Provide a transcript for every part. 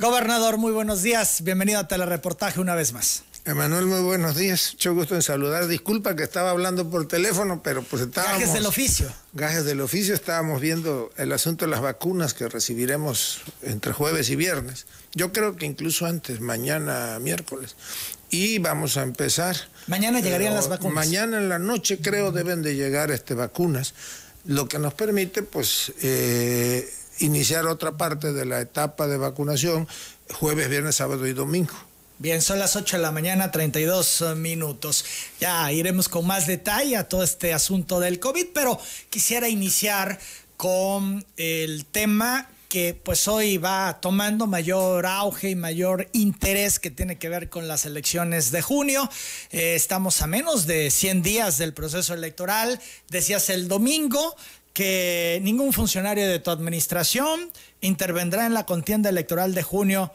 Gobernador, muy buenos días. Bienvenido a Telereportaje una vez más. Emanuel, muy buenos días. Mucho gusto en saludar. Disculpa que estaba hablando por teléfono, pero pues estábamos... Gajes del oficio. Gajes del oficio. Estábamos viendo el asunto de las vacunas que recibiremos entre jueves y viernes. Yo creo que incluso antes, mañana miércoles. Y vamos a empezar. Mañana llegarían las vacunas. Mañana en la noche creo deben de llegar este, vacunas, lo que nos permite pues eh, iniciar otra parte de la etapa de vacunación jueves, viernes, sábado y domingo. Bien, son las 8 de la mañana, 32 eh, minutos. Ya iremos con más detalle a todo este asunto del COVID, pero quisiera iniciar con el tema que pues hoy va tomando mayor auge y mayor interés que tiene que ver con las elecciones de junio. Eh, estamos a menos de 100 días del proceso electoral. Decías el domingo, que ningún funcionario de tu administración intervendrá en la contienda electoral de junio,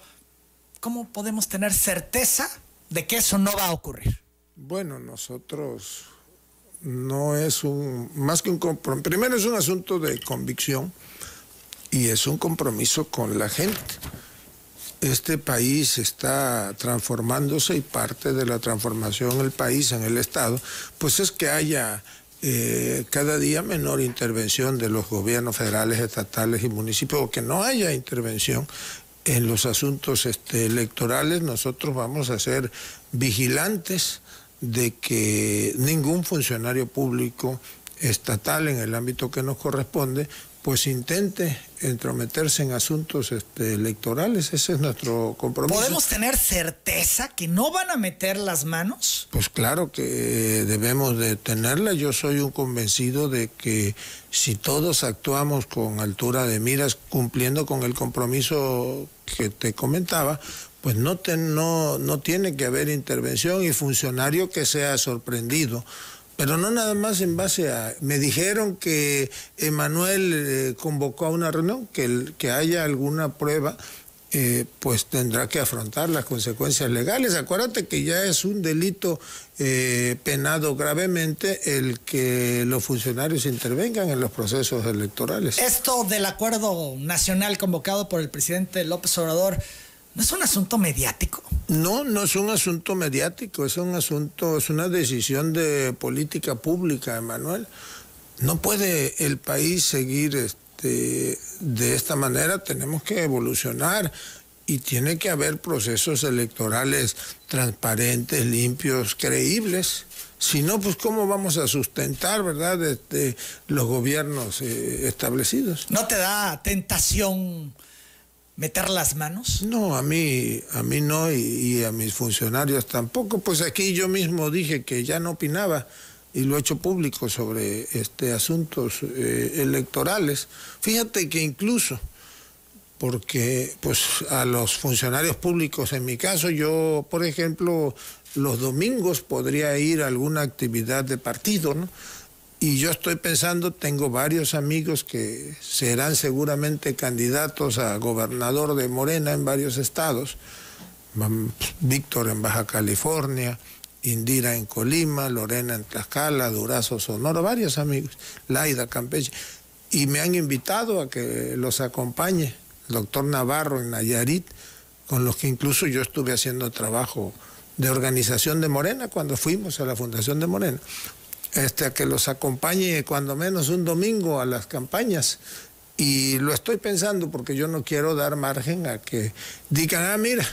¿cómo podemos tener certeza de que eso no va a ocurrir? Bueno, nosotros no es un, más que un compromiso, primero es un asunto de convicción y es un compromiso con la gente. Este país está transformándose y parte de la transformación en el país, en el Estado, pues es que haya eh, cada día menor intervención de los gobiernos federales, estatales y municipios, o que no haya intervención en los asuntos este, electorales, nosotros vamos a ser vigilantes de que ningún funcionario público estatal en el ámbito que nos corresponde pues intente entrometerse en asuntos este, electorales. Ese es nuestro compromiso. ¿Podemos tener certeza que no van a meter las manos? Pues claro que debemos de tenerla. Yo soy un convencido de que si todos actuamos con altura de miras, cumpliendo con el compromiso que te comentaba, pues no, no, no tiene que haber intervención y funcionario que sea sorprendido pero no nada más en base a... Me dijeron que Emanuel eh, convocó a una reunión, que, que haya alguna prueba, eh, pues tendrá que afrontar las consecuencias legales. Acuérdate que ya es un delito eh, penado gravemente el que los funcionarios intervengan en los procesos electorales. Esto del acuerdo nacional convocado por el presidente López Obrador ¿No es un asunto mediático? No, no es un asunto mediático, es un asunto, es una decisión de política pública, Emanuel. No puede el país seguir este, de esta manera, tenemos que evolucionar y tiene que haber procesos electorales transparentes, limpios, creíbles. Si no, pues cómo vamos a sustentar, ¿verdad?, este, los gobiernos eh, establecidos. ¿No te da tentación meter las manos? No, a mí, a mí no y, a mis funcionarios tampoco. Pues aquí yo mismo dije que ya no opinaba y lo he hecho público sobre este asuntos eh, electorales. Fíjate que incluso porque pues a los funcionarios públicos en mi caso yo por ejemplo los domingos podría ir a alguna actividad de partido, ¿no? Y yo estoy pensando, tengo varios amigos que serán seguramente candidatos a gobernador de Morena en varios estados. Víctor en Baja California, Indira en Colima, Lorena en Tlaxcala, Durazo, Sonora, varios amigos, Laida, Campeche. Y me han invitado a que los acompañe, el doctor Navarro en Nayarit, con los que incluso yo estuve haciendo trabajo de organización de Morena cuando fuimos a la Fundación de Morena este, a que los acompañe cuando menos un domingo a las campañas. Y lo estoy pensando porque yo no quiero dar margen a que digan, ah, mira,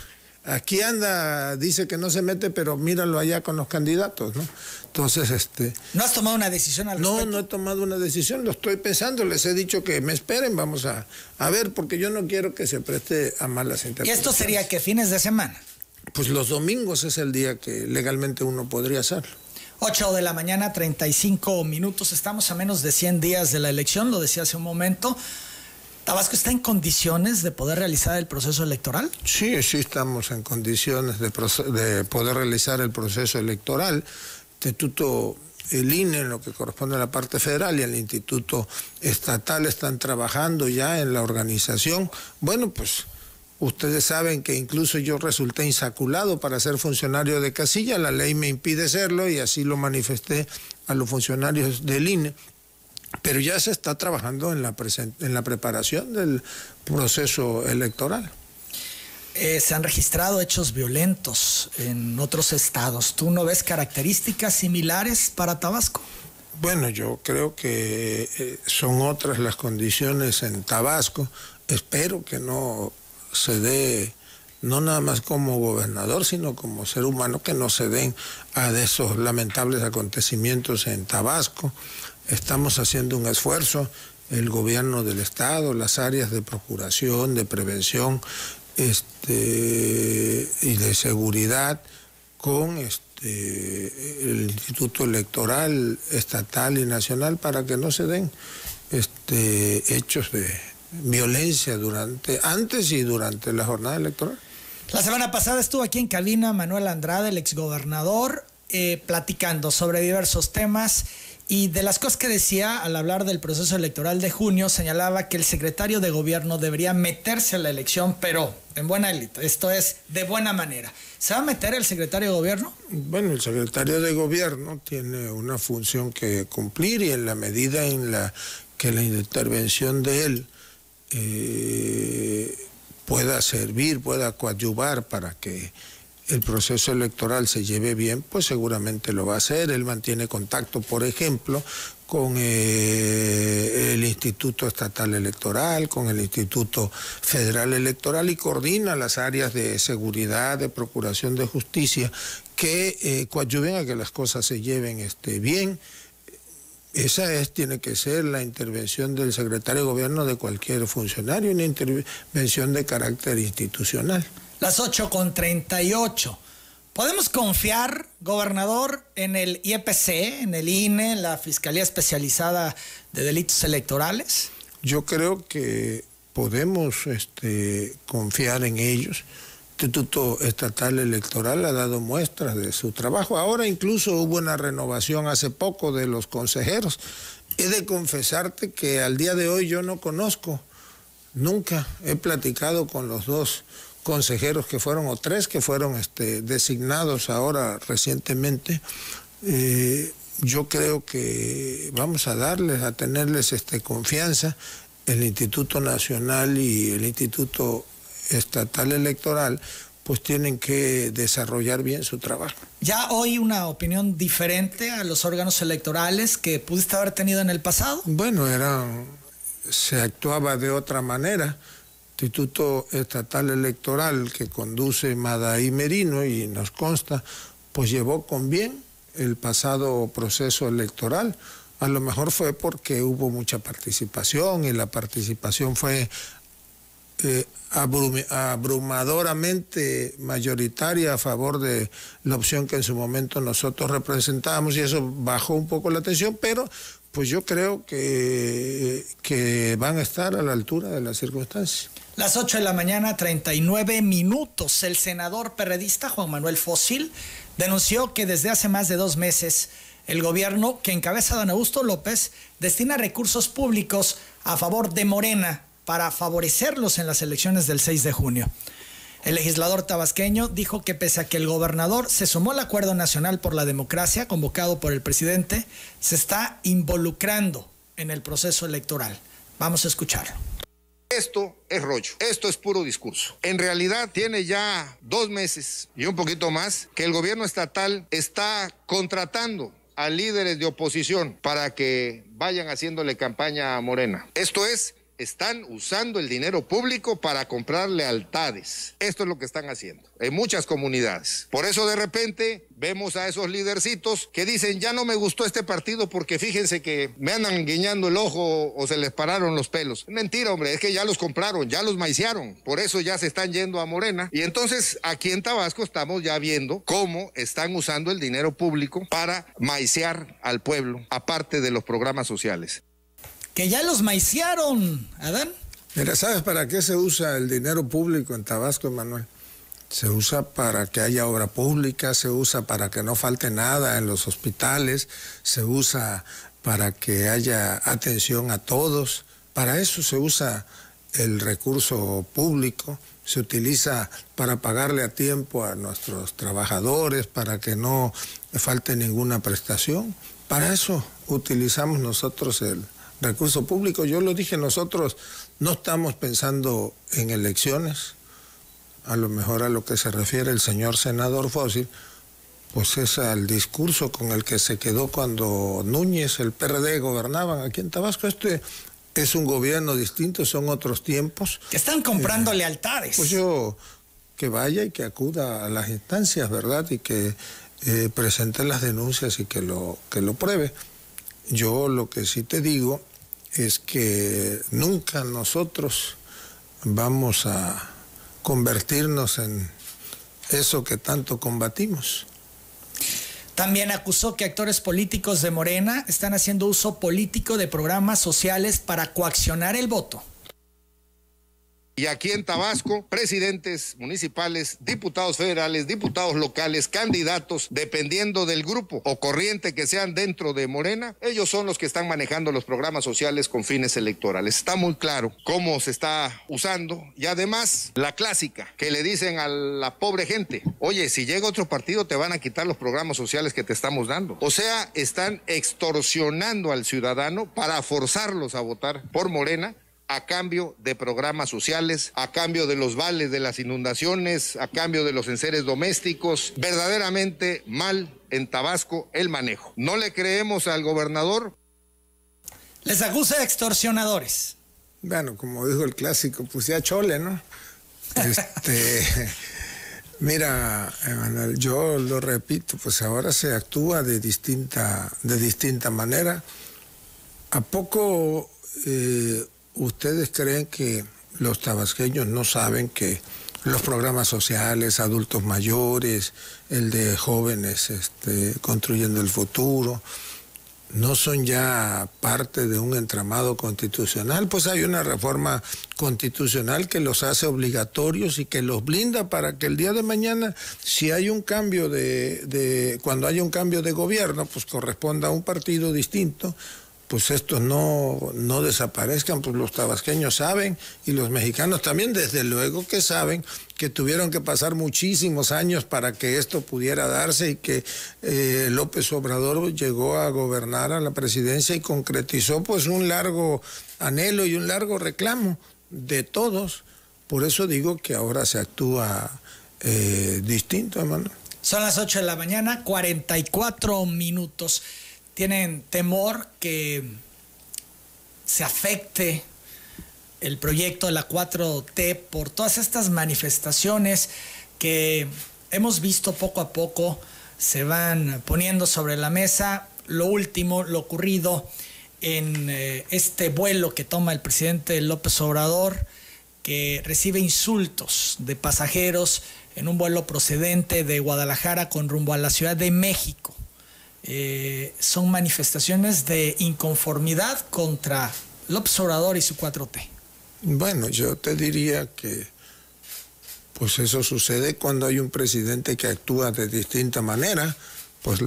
aquí anda, dice que no se mete, pero míralo allá con los candidatos, ¿no? Entonces, este... ¿No has tomado una decisión al respecto? No, no he tomado una decisión, lo estoy pensando, les he dicho que me esperen, vamos a, a ver, porque yo no quiero que se preste a malas interpretaciones. ¿Y esto sería que fines de semana? Pues los domingos es el día que legalmente uno podría hacerlo. 8 de la mañana, 35 minutos. Estamos a menos de 100 días de la elección, lo decía hace un momento. ¿Tabasco está en condiciones de poder realizar el proceso electoral? Sí, sí estamos en condiciones de, poder realizar el proceso electoral. Instituto, el INE, en lo que corresponde a la parte federal, y el Instituto Estatal están trabajando ya en la organización. Bueno, pues Ustedes saben que incluso yo resulté insaculado para ser funcionario de casilla, la ley me impide serlo y así lo manifesté a los funcionarios del INE. Pero ya se está trabajando en la, en la preparación del proceso electoral. Eh, se han registrado hechos violentos en otros estados. ¿Tú no ves características similares para Tabasco? Bueno, yo creo que eh, son otras las condiciones en Tabasco. Espero que no se dé, no nada más como gobernador, sino como ser humano, que no se den a esos lamentables acontecimientos en Tabasco. Estamos haciendo un esfuerzo, el gobierno del Estado, las áreas de procuración, de prevención este, y de seguridad con este, el Instituto Electoral Estatal y Nacional para que no se den este, hechos de violencia durante, antes y durante la jornada electoral. La semana pasada estuvo aquí en cabina Manuel Andrade, el exgobernador, eh, platicando sobre diversos temas y de las cosas que decía al hablar del proceso electoral de junio, señalaba que el secretario de gobierno debería meterse a la elección, pero en buena élite, esto es de buena manera. ¿Se va a meter el secretario de gobierno? Bueno, el secretario de gobierno tiene una función que cumplir y en la medida en la que la intervención de él eh, pueda servir, pueda coadyuvar para que el proceso electoral se lleve bien, pues seguramente lo va a hacer. Él mantiene contacto, por ejemplo, con eh, el Instituto Estatal Electoral, con el Instituto Federal Electoral y coordina las áreas de seguridad, de procuración de justicia, que eh, coadyuven a que las cosas se lleven este, bien. Esa es, tiene que ser la intervención del secretario de gobierno de cualquier funcionario, una intervención de carácter institucional las 8 con 38. ¿Podemos confiar, gobernador, en el IEPC, en el INE, la Fiscalía Especializada de Delitos Electorales? Yo creo que podemos este, confiar en ellos. Instituto Estatal Electoral ha dado muestras de su trabajo. Ahora incluso hubo una renovación hace poco de los consejeros. He de confesarte que al día de hoy yo no conozco, nunca he platicado con los dos consejeros que fueron, o tres que fueron este, designados ahora recientemente, eh, yo creo que vamos a darles, a tenerles este, confianza. El Instituto Nacional y el Instituto Estatal Electoral pues tienen que desarrollar bien su trabajo. ¿Ya hoy una opinión diferente a los órganos electorales que pudiste haber tenido en el pasado? Bueno, era, se actuaba de otra manera. Instituto Estatal Electoral que conduce Madaí Merino y nos consta, pues llevó con bien el pasado proceso electoral. A lo mejor fue porque hubo mucha participación y la participación fue eh, abrumadoramente mayoritaria a favor de la opción que en su momento nosotros representábamos y eso bajó un poco la atención, pero pues yo creo que, que van a estar a la altura de las circunstancias. Las 8 de la mañana, 39 minutos. El senador perredista Juan Manuel Fósil denunció que desde hace más de dos meses el gobierno que encabeza don Augusto López destina recursos públicos a favor de Morena para favorecerlos en las elecciones del 6 de junio. El legislador tabasqueño dijo que pese a que el gobernador se sumó al Acuerdo Nacional por la Democracia convocado por el presidente, se está involucrando en el proceso electoral. Vamos a escucharlo. Esto es rollo, esto es puro discurso. En realidad tiene ya dos meses y un poquito más que el gobierno estatal está contratando a líderes de oposición para que vayan haciéndole campaña a Morena. Esto es están usando el dinero público para comprar lealtades. Esto es lo que están haciendo en muchas comunidades. Por eso de repente vemos a esos lidercitos que dicen, ya no me gustó este partido porque fíjense que me andan guiñando el ojo o se les pararon los pelos. Mentira, hombre, es que ya los compraron, ya los maiciaron. Por eso ya se están yendo a Morena. Y entonces aquí en Tabasco estamos ya viendo cómo están usando el dinero público para maiciar al pueblo, aparte de los programas sociales que ya los maiciaron, Adán. Mira, ¿sabes para qué se usa el dinero público en Tabasco, Emanuel? Se usa para que haya obra pública, se usa para que no falte nada en los hospitales, se usa para que haya atención a todos. Para eso se usa el recurso público, se utiliza para pagarle a tiempo a nuestros trabajadores, para que no falte ninguna prestación. Para eso utilizamos nosotros el, recurso público. Yo lo dije, nosotros no estamos pensando en elecciones, a lo mejor a lo que se refiere el señor senador Fósil, pues es al discurso con el que se quedó cuando Núñez, el PRD, gobernaban aquí en Tabasco. Este es un gobierno distinto, son otros tiempos. Que están comprando eh, lealtades. Pues yo que vaya y que acuda a las instancias, ¿verdad? Y que eh, presente las denuncias y que lo, que lo pruebe. Yo lo que sí te digo es que nunca nosotros vamos a convertirnos en eso que tanto combatimos. También acusó que actores políticos de Morena están haciendo uso político de programas sociales para coaccionar el voto. Y aquí en Tabasco, presidentes municipales, diputados federales, diputados locales, candidatos, dependiendo del grupo o corriente que sean dentro de Morena, ellos son los que están manejando los programas sociales con fines electorales. Está muy claro cómo se está usando y además la clásica que le dicen a la pobre gente, oye, si llega otro partido te van a quitar los programas sociales que te estamos dando. O sea, están extorsionando al ciudadano para forzarlos a votar por Morena a cambio de programas sociales, a cambio de los vales de las inundaciones, a cambio de los enseres domésticos. Verdaderamente mal en Tabasco el manejo. No le creemos al gobernador. Les acusa de extorsionadores. Bueno, como dijo el clásico, pues ya chole, ¿no? Este, mira, Emanuel, yo lo repito, pues ahora se actúa de distinta, de distinta manera. ¿A poco eh, ¿Ustedes creen que los tabasqueños no saben que los programas sociales, adultos mayores, el de jóvenes este, construyendo el futuro, no son ya parte de un entramado constitucional, pues hay una reforma constitucional que los hace obligatorios y que los blinda para que el día de mañana, si hay un cambio de, cuando haya un cambio de gobierno, pues corresponda a un partido distinto, pues estos no, no desaparezcan, pues los tabasqueños saben y los mexicanos también, desde luego que saben que tuvieron que pasar muchísimos años para que esto pudiera darse y que eh, López Obrador llegó a gobernar a la presidencia y concretizó pues un largo anhelo y un largo reclamo de todos. Por eso digo que ahora se actúa eh, distinto, hermano. Son las 8 de la mañana, 44 minutos tienen temor que se afecte el proyecto de la 4T por todas estas manifestaciones que hemos visto poco a poco se van poniendo sobre la mesa. Lo último, lo ocurrido en eh, este vuelo que toma el presidente López Obrador, que recibe insultos de pasajeros en un vuelo procedente de Guadalajara con rumbo a la Ciudad de México. Eh, son manifestaciones de inconformidad contra López Obrador y su 4T. Bueno, yo te diría que pues eso sucede cuando hay un presidente que actúa de distinta manera, pues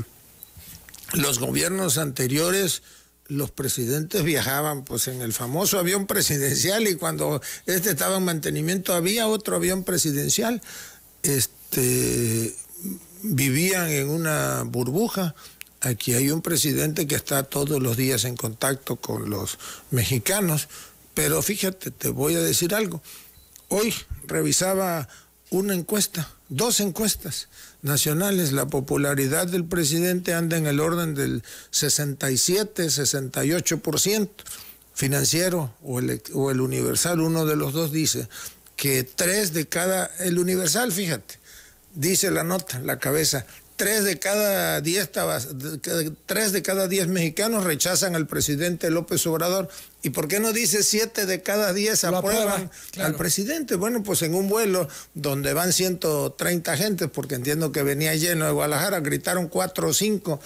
los gobiernos anteriores los presidentes viajaban pues en el famoso avión presidencial y cuando este estaba en mantenimiento había otro avión presidencial. Este vivían en una burbuja Aquí hay un presidente que está todos los días en contacto con los mexicanos, pero fíjate, te voy a decir algo. Hoy revisaba una encuesta, dos encuestas nacionales, la popularidad del presidente anda en el orden del 67, 68%. Financiero o el, o el Universal, uno de los dos dice que tres de cada, el Universal, fíjate, dice la nota, la cabeza, tres de cada diez tres de cada diez mexicanos rechazan al presidente López Obrador. ¿Y por qué no dice siete de cada diez aprueban al presidente? Bueno, pues en un vuelo donde van 130 gentes, porque entiendo que venía lleno de Guadalajara, gritaron cuatro o cinco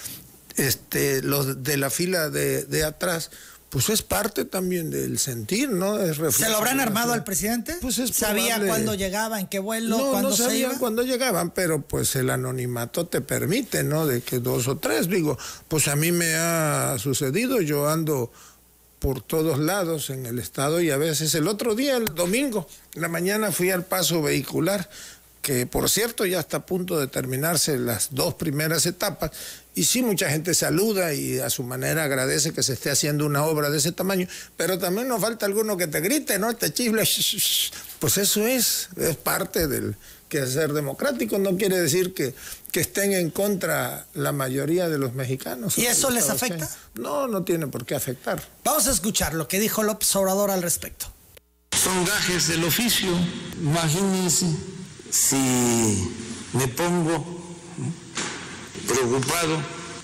este, los de la fila de, de atrás pues es parte también del sentir, ¿no? Es ¿Se lo habrán armado al presidente? Pues es ¿Sabía cuándo llegaba, en qué vuelo, no, cuándo no sabían cuándo llegaban, pero pues el anonimato te permite, ¿no? De que dos o tres, digo, pues a mí me ha sucedido, yo ando por todos lados en el estado y a veces el otro día, el domingo, en la mañana fui al paso vehicular que por cierto ya está a punto de terminarse las dos primeras etapas, y sí mucha gente saluda y a su manera agradece que se esté haciendo una obra de ese tamaño, pero también nos falta alguno que te grite, ¿no? Te chifle, pues eso es, es parte del quehacer democrático, no quiere decir que, que estén en contra la mayoría de los mexicanos. ¿Y eso les afecta? No, no tiene por qué afectar. Vamos a escuchar lo que dijo López Obrador al respecto. Son gajes del oficio, imagínense si me pongo preocupado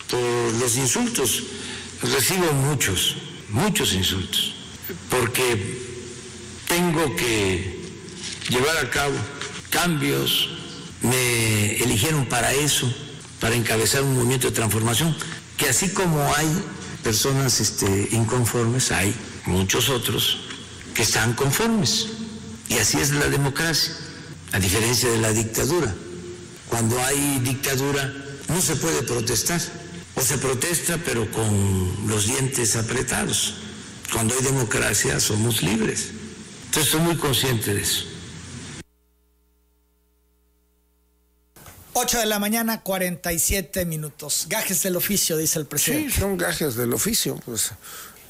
por los insultos, recibo muchos, muchos insultos, porque tengo que llevar a cabo cambios, me eligieron para eso, para encabezar un movimiento de transformación, que así como hay personas este, inconformes, hay muchos otros que están conformes. Y así es la democracia a diferencia de la dictadura. Cuando hay dictadura no se puede protestar, o se protesta pero con los dientes apretados. Cuando hay democracia somos libres. Entonces estoy muy consciente de eso. 8 de la mañana, 47 minutos. Gajes del oficio, dice el presidente. Sí, son gajes del oficio, pues.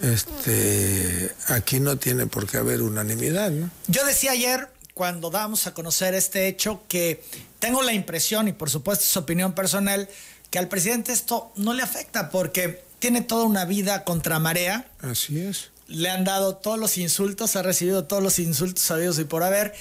Este, aquí no tiene por qué haber unanimidad, ¿no? Yo decía ayer, cuando damos a conocer este hecho que tengo la impresión, y por supuesto es opinión personal, que al presidente esto no le afecta porque tiene toda una vida contra marea. Así es. Le han dado todos los insultos, ha recibido todos los insultos sabidos y por haber.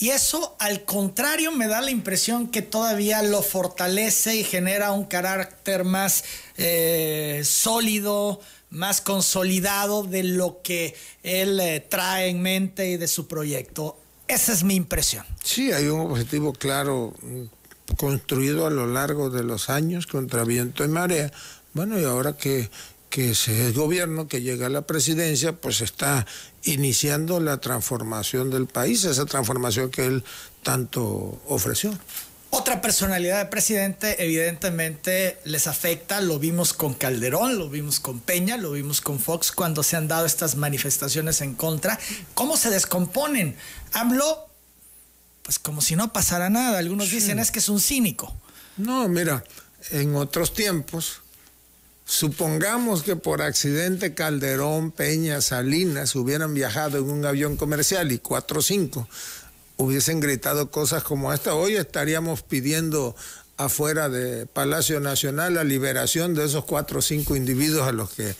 Y eso, al contrario, me da la impresión que todavía lo fortalece y genera un carácter más eh, sólido, más consolidado de lo que él eh, trae en mente y de su proyecto. Esa es mi impresión. Sí, hay un objetivo claro construido a lo largo de los años contra viento y marea. Bueno, y ahora que, que ese gobierno que llega a la presidencia, pues está iniciando la transformación del país, esa transformación que él tanto ofreció. Otra personalidad de presidente evidentemente les afecta, lo vimos con Calderón, lo vimos con Peña, lo vimos con Fox cuando se han dado estas manifestaciones en contra. ¿Cómo se descomponen? AMLO, pues como si no pasara nada. Algunos dicen es que es un cínico. No, mira, en otros tiempos, supongamos que por accidente Calderón, Peña, Salinas hubieran viajado en un avión comercial y cuatro o cinco hubiesen gritado cosas como esta, hoy estaríamos pidiendo afuera de Palacio Nacional la liberación de esos cuatro o cinco individuos a los que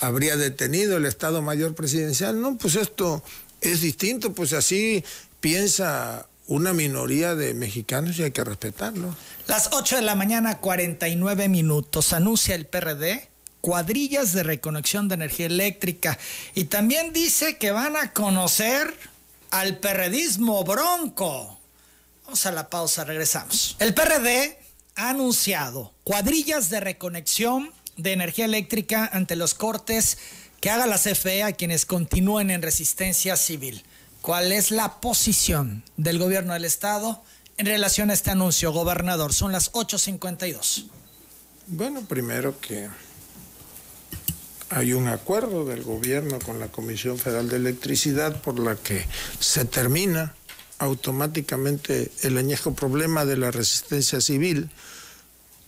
habría detenido el Estado Mayor Presidencial. No, pues esto es distinto, pues así piensa una minoría de mexicanos y hay que respetarlo. Las 8 de la mañana, 49 minutos, anuncia el PRD cuadrillas de reconexión de energía eléctrica y también dice que van a conocer al perredismo bronco. Vamos a la pausa, regresamos. El PRD ha anunciado cuadrillas de reconexión de energía eléctrica ante los cortes que haga la CFE a quienes continúen en resistencia civil. ¿Cuál es la posición del gobierno del estado en relación a este anuncio, gobernador? Son las 8.52. Bueno, primero que hay un acuerdo del gobierno con la Comisión Federal de Electricidad por la que se termina automáticamente el añejo problema de la resistencia civil.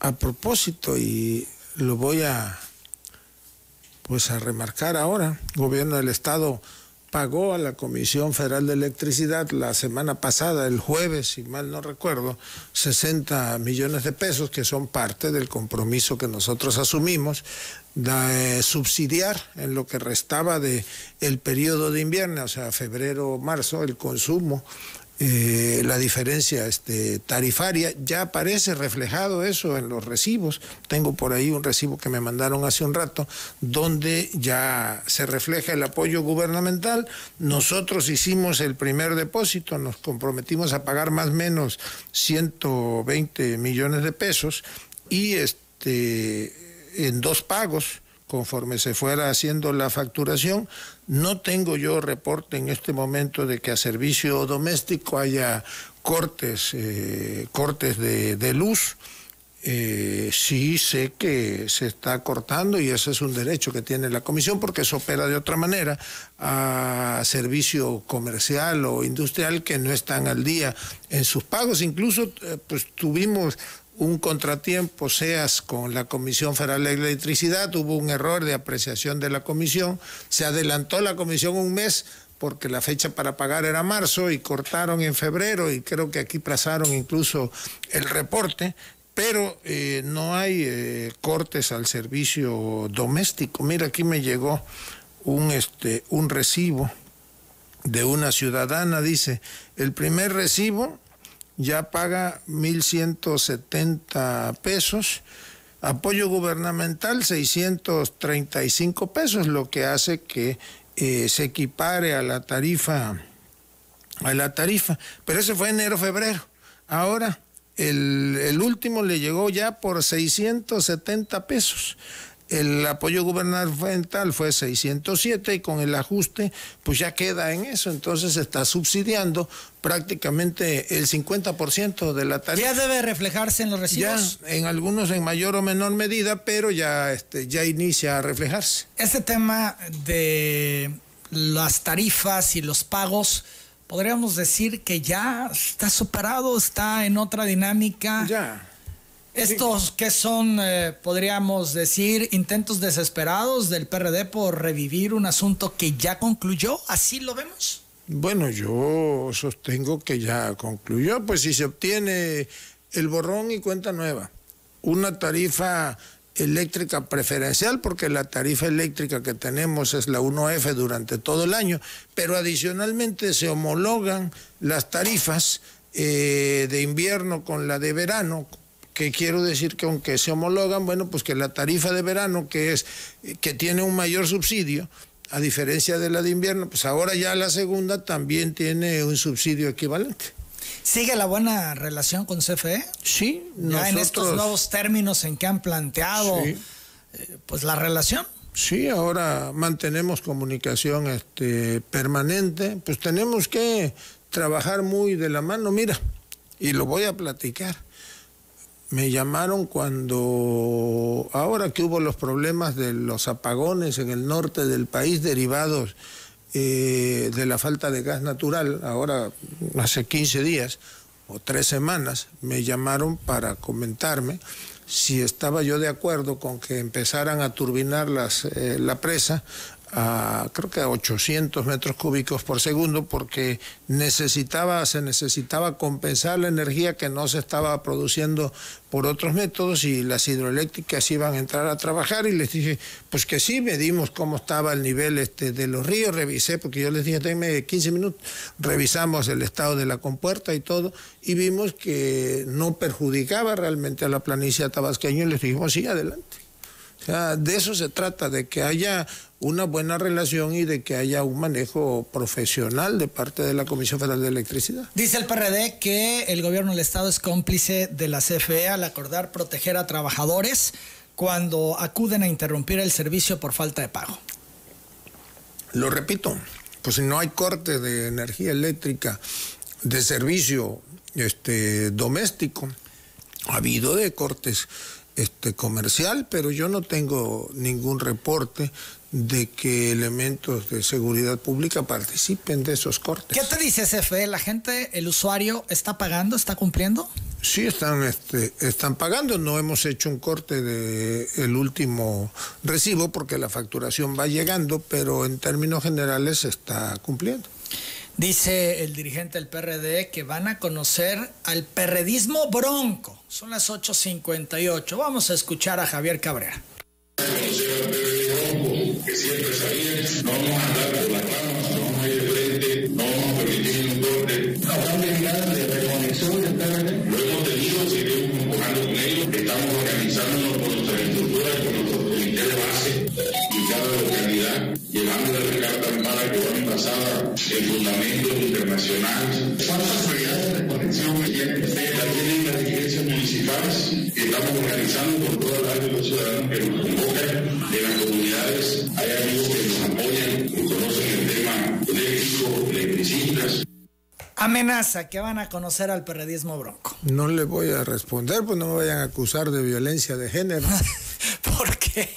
A propósito, y lo voy a pues a remarcar ahora, gobierno del estado pagó a la Comisión Federal de Electricidad la semana pasada, el jueves, si mal no recuerdo, 60 millones de pesos, que son parte del compromiso que nosotros asumimos de subsidiar en lo que restaba de el periodo de invierno, o sea, febrero, marzo, el consumo eh, la diferencia este, tarifaria. Ya aparece reflejado eso en los recibos. Tengo por ahí un recibo que me mandaron hace un rato donde ya se refleja el apoyo gubernamental. Nosotros hicimos el primer depósito, nos comprometimos a pagar más o menos 120 millones de pesos y este, en dos pagos conforme se fuera haciendo la facturación. No tengo yo reporte en este momento de que a servicio doméstico haya cortes, eh, cortes de, luz. eh, sí sé que se está cortando y ese es un derecho que tiene la comisión porque eso opera de otra manera a servicio comercial o industrial que no están al día en sus pagos. Incluso eh, pues tuvimos un contratiempo, seas con la Comisión Federal de Electricidad, hubo un error de apreciación de la comisión, se adelantó la comisión un mes porque la fecha para pagar era marzo y cortaron en febrero y creo que aquí plazaron incluso el reporte pero eh, no hay eh, cortes al servicio doméstico. Mira, aquí me llegó un, este, un recibo de una ciudadana, dice, el primer recibo ya paga 1.170 pesos, apoyo gubernamental 635 pesos, lo que hace que eh, se equipare a la tarifa, a la tarifa, pero ese fue enero-febrero. Ahora el, último le llegó ya por 670 pesos. El apoyo gubernamental fue 607 y con el ajuste pues ya queda en eso, entonces está subsidiando prácticamente el 50% de la tarifa. Ya debe reflejarse en los recibos. Ya en algunos en mayor o menor medida, pero ya este ya inicia a reflejarse. Este tema de las tarifas y los pagos podríamos decir que ya está superado, está en otra dinámica. Ya. Estos que son, eh, podríamos decir, intentos desesperados del PRD por revivir un asunto que ya concluyó, ¿así lo vemos? Bueno, yo sostengo que ya concluyó, pues si se obtiene el borrón y cuenta nueva, una tarifa eléctrica preferencial, porque la tarifa eléctrica que tenemos es la 1F durante todo el año, pero adicionalmente se homologan las tarifas eh, de invierno con la de verano, que quiero decir que aunque se homologan, bueno, pues que la tarifa de verano, que es que tiene un mayor subsidio, a diferencia de la de invierno, pues ahora ya la segunda también tiene un subsidio equivalente. ¿Sigue la buena relación con CFE? Sí, ya en estos nuevos términos en que han planteado eh, pues la relación. Sí, ahora mantenemos comunicación este, permanente, pues tenemos que trabajar muy de la mano, mira, y lo voy a platicar. Me llamaron cuando, ahora que hubo los problemas de los apagones en el norte del país derivados eh, de la falta de gas natural, ahora hace 15 días o tres semanas, me llamaron para comentarme si estaba yo de acuerdo con que empezaran a turbinar eh, la presa a creo que a 800 metros cúbicos por segundo porque necesitaba, se necesitaba compensar la energía que no se estaba produciendo por otros métodos y las hidroeléctricas iban a entrar a trabajar. Y les dije, pues que sí, medimos cómo estaba el nivel este de los ríos, revisé, porque yo les dije, tenme 15 minutos, revisamos el estado de la compuerta y todo, y vimos que no perjudicaba realmente a la planicie tabasqueña. Y les dijimos, sí, adelante. O sea, de eso se trata, de que haya una buena relación y de que haya un manejo profesional de parte de la Comisión Federal de Electricidad. Dice el PRD que el gobierno del Estado es cómplice de la CFE al acordar proteger a trabajadores cuando acuden a interrumpir el servicio por falta de pago. Lo repito, pues si no hay corte de energía eléctrica de servicio este, doméstico, ha habido de cortes este, comercial, pero yo no tengo ningún reporte de que elementos de seguridad pública participen de esos cortes. ¿Qué te dice CFE? ¿La gente, el usuario, está pagando, está cumpliendo? Sí, están, este, están pagando. No hemos hecho un corte del el último recibo porque la facturación va llegando, pero en términos generales está cumpliendo. Dice el dirigente del PRD que van a conocer al perredismo bronco. Son las 8.58. Vamos a escuchar a Javier Cabrera. Que siempre sabía, no vamos a andar por las ramas, pasada en fundamentos internacionales. ¿Cuántas unidades de reconexión tienen? La tienen las dirigencias municipales que estamos organizando con toda la de los ciudadanos que nos convocan de las comunidades. Hay amigos que nos apoyan, que conocen el tema eléctrico, electricistas amenaza que van a conocer al periodismo bronco. No le voy a responder, pues no me vayan a acusar de violencia de género. ¿Por qué?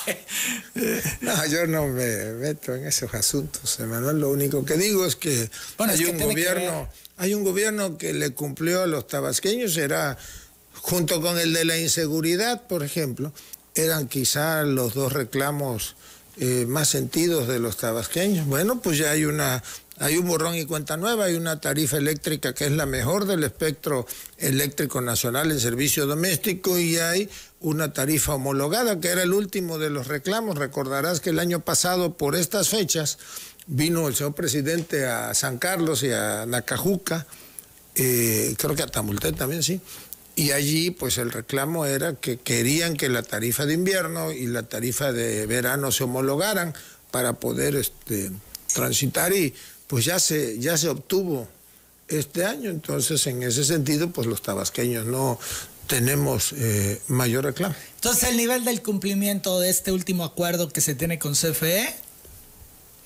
no, yo no me meto en esos asuntos, Emanuel. Lo único que digo es que hay un gobierno, hay un gobierno que le cumplió a los tabasqueños, era junto con el de la inseguridad, por ejemplo, eran quizá los dos reclamos eh, más sentidos de los tabasqueños. Bueno, pues ya hay una hay un borrón y cuenta nueva, hay una tarifa eléctrica que es la mejor del espectro eléctrico nacional en servicio doméstico y hay una tarifa homologada, que era el último de los reclamos. Recordarás que el año pasado, por estas fechas, vino el señor presidente a San Carlos y a Nacajuca, eh, creo que a Tamulté también, sí. Y allí, pues el reclamo era que querían que la tarifa de invierno y la tarifa de verano se homologaran para poder este, transitar y pues ya se, ya se obtuvo este año. Entonces, en ese sentido, pues los tabasqueños no tenemos eh, mayor reclamo. Entonces, el nivel del cumplimiento de este último acuerdo que se tiene con CFE,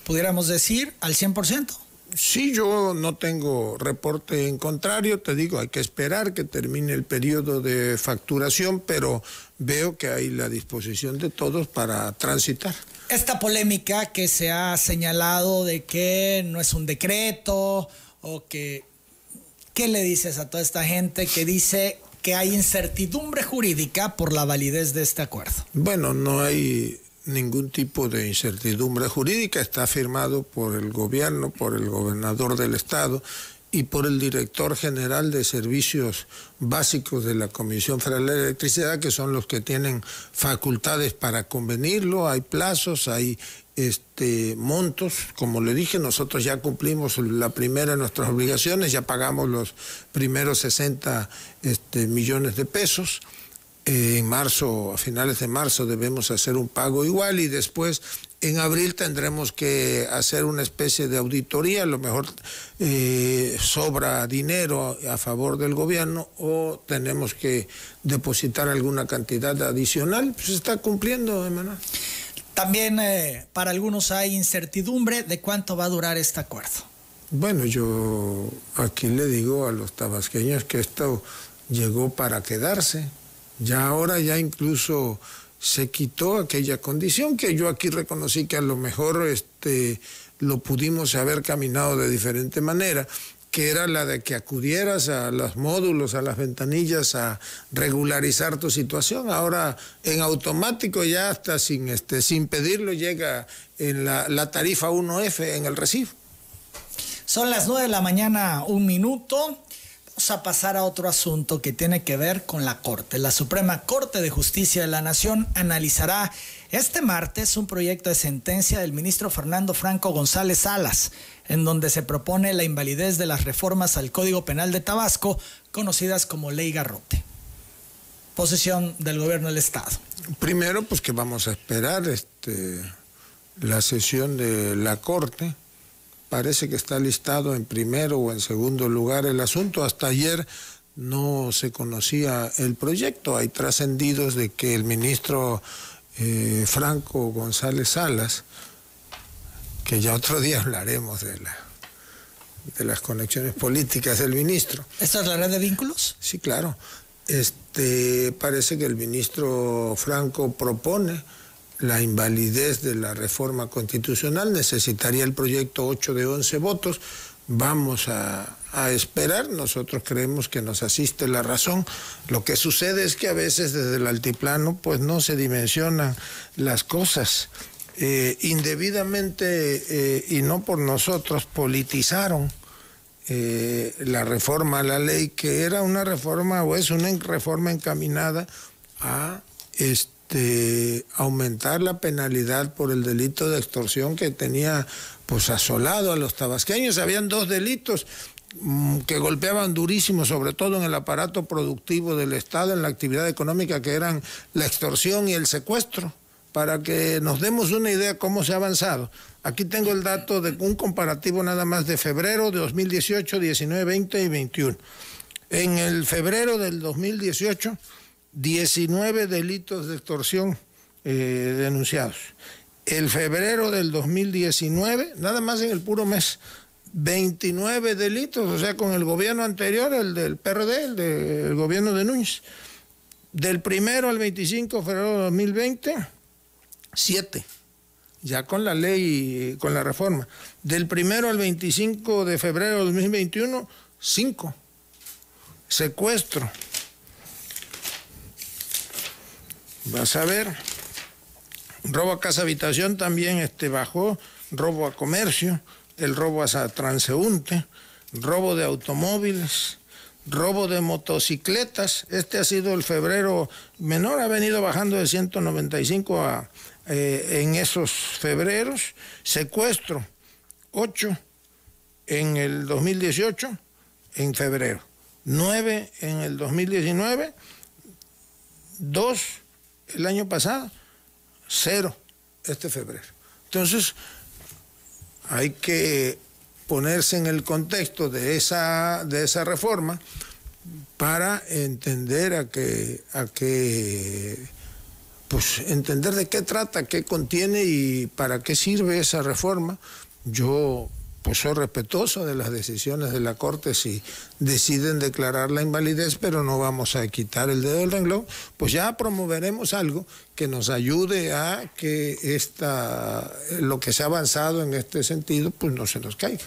pudiéramos decir, al 100%. Sí, yo no tengo reporte en contrario, te digo, hay que esperar que termine el periodo de facturación, pero veo que hay la disposición de todos para transitar esta polémica que se ha señalado de que no es un decreto o que... ¿Qué le dices a toda esta gente que dice que hay incertidumbre jurídica por la validez de este acuerdo? Bueno, no hay ningún tipo de incertidumbre jurídica, está firmado por el gobierno, por el gobernador del estado y por el director general de servicios básicos de la Comisión Federal de Electricidad, que son los que tienen facultades para convenirlo, hay plazos, hay este montos, como le dije, nosotros ya cumplimos la primera de nuestras obligaciones, ya pagamos los primeros 60 este, millones de pesos. Eh, en marzo, a finales de marzo, debemos hacer un pago igual y después en abril tendremos que hacer una especie de auditoría, a lo mejor eh, sobra dinero a favor del gobierno o tenemos que depositar alguna cantidad adicional. Pues está cumpliendo, Emanuel. También eh, para algunos hay incertidumbre de cuánto va a durar este acuerdo. Bueno, yo aquí le digo a los tabasqueños que esto llegó para quedarse ya ahora ya incluso se quitó aquella condición que yo aquí reconocí que a lo mejor este, lo pudimos haber caminado de diferente manera, que era la de que acudieras a los módulos, a las ventanillas, a regularizar tu situación. Ahora en automático ya hasta sin, este, sin pedirlo llega en la, la tarifa 1F en el recibo. Son las 9 de la mañana, un minuto a pasar a otro asunto que tiene que ver con la Corte. La Suprema Corte de Justicia de la Nación analizará este martes un proyecto de sentencia del ministro Fernando Franco González Salas, en donde se propone la invalidez de las reformas al Código Penal de Tabasco, conocidas como Ley Garrote. Posición del gobierno del Estado. Primero, pues que vamos a esperar este, la sesión de la Corte parece que está listado en primero o en segundo lugar el asunto. Hasta ayer no se conocía el proyecto. Hay trascendidos de que el ministro eh, Franco González Salas, que ya otro día hablaremos de la de las conexiones políticas del ministro. ¿Esta es la red de vínculos? Sí, claro. Este parece que el ministro Franco propone la invalidez de la reforma constitucional, necesitaría el proyecto 8 de 11 votos. Vamos a, esperar, nosotros creemos que nos asiste la razón. Lo que sucede es que a veces desde el altiplano pues no se dimensionan las cosas. Eh, indebidamente eh, y no por nosotros politizaron eh, la reforma a la ley, que era una reforma o es una reforma encaminada a este de aumentar la penalidad por el delito de extorsión que tenía pues asolado a los tabasqueños. Habían dos delitos mm, que golpeaban durísimo, sobre todo en el aparato productivo del Estado, en la actividad económica, que eran la extorsión y el secuestro, para que nos demos una idea cómo se ha avanzado. Aquí tengo el dato de un comparativo nada más de febrero de 2018, 19, 20 y 21. En el febrero del 2018 19 delitos de extorsión eh, denunciados. El febrero del 2019, nada más en el puro mes, 29 delitos, o sea, con el gobierno anterior, el del PRD, el del gobierno de Núñez. Del primero al 25 de febrero de 2020, 7. Ya con la ley, con la reforma. Del primero al 25 de febrero de 2021, 5. Secuestro. Vas a ver. Robo a casa habitación también este, bajó. Robo a comercio el robo a transeúnte, robo de automóviles, robo de motocicletas. Este ha sido el febrero menor, ha venido bajando de 195 a, eh, en esos febreros. Secuestro, 8 en el 2018, en febrero. 9 en el 2019, 2 el año pasado, 0 este febrero. Entonces, hay que ponerse en el contexto de esa, de esa reforma para entender a qué, a qué, pues entender de qué trata, qué contiene y para qué sirve esa reforma. Yo pues soy respetuoso de las decisiones de la Corte si deciden declarar la invalidez, pero no vamos a quitar el dedo del renglón, pues ya promoveremos algo que nos ayude a que esta, lo que se ha avanzado en este sentido, pues no se nos caiga.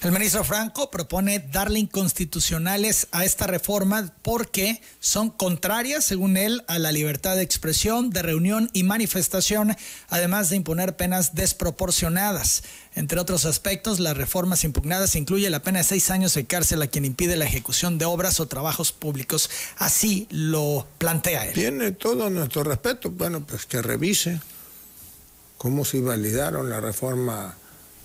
El ministro Franco propone darle inconstitucionales a esta reforma porque son contrarias, según él, a la libertad de expresión, de reunión y manifestación, además de imponer penas desproporcionadas. Entre otros aspectos, las reformas impugnadas incluye la pena de seis años de cárcel a quien impide la ejecución de obras o trabajos públicos. Así lo plantea él. Tiene todo nuestro respeto. Bueno, pues que revise cómo se validaron la reforma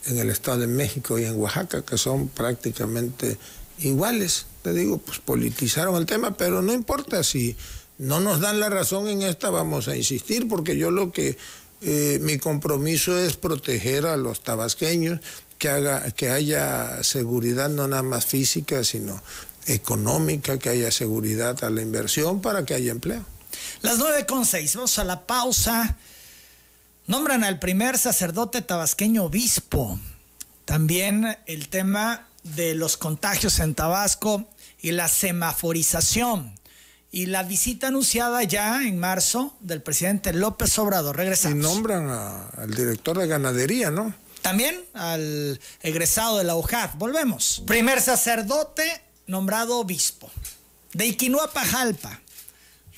en el Estado de México y en Oaxaca, que son prácticamente iguales. Te digo, pues politizaron el tema, pero no importa si no nos dan la razón en esta, vamos a insistir, porque yo lo que eh, mi compromiso es proteger a los tabasqueños, que, haga, que haya seguridad no nada más física, sino económica, que haya seguridad a la inversión para que haya empleo. Las nueve con seis, vamos a la pausa. Nombran al primer sacerdote tabasqueño obispo. También el tema de los contagios en Tabasco y la semaforización y la visita anunciada ya en marzo del presidente López Obrador. Regresamos. Y nombran al director de ganadería, ¿no? También al egresado de la UJAD. Volvemos. Primer sacerdote nombrado obispo. De Iquinua Pajalpa,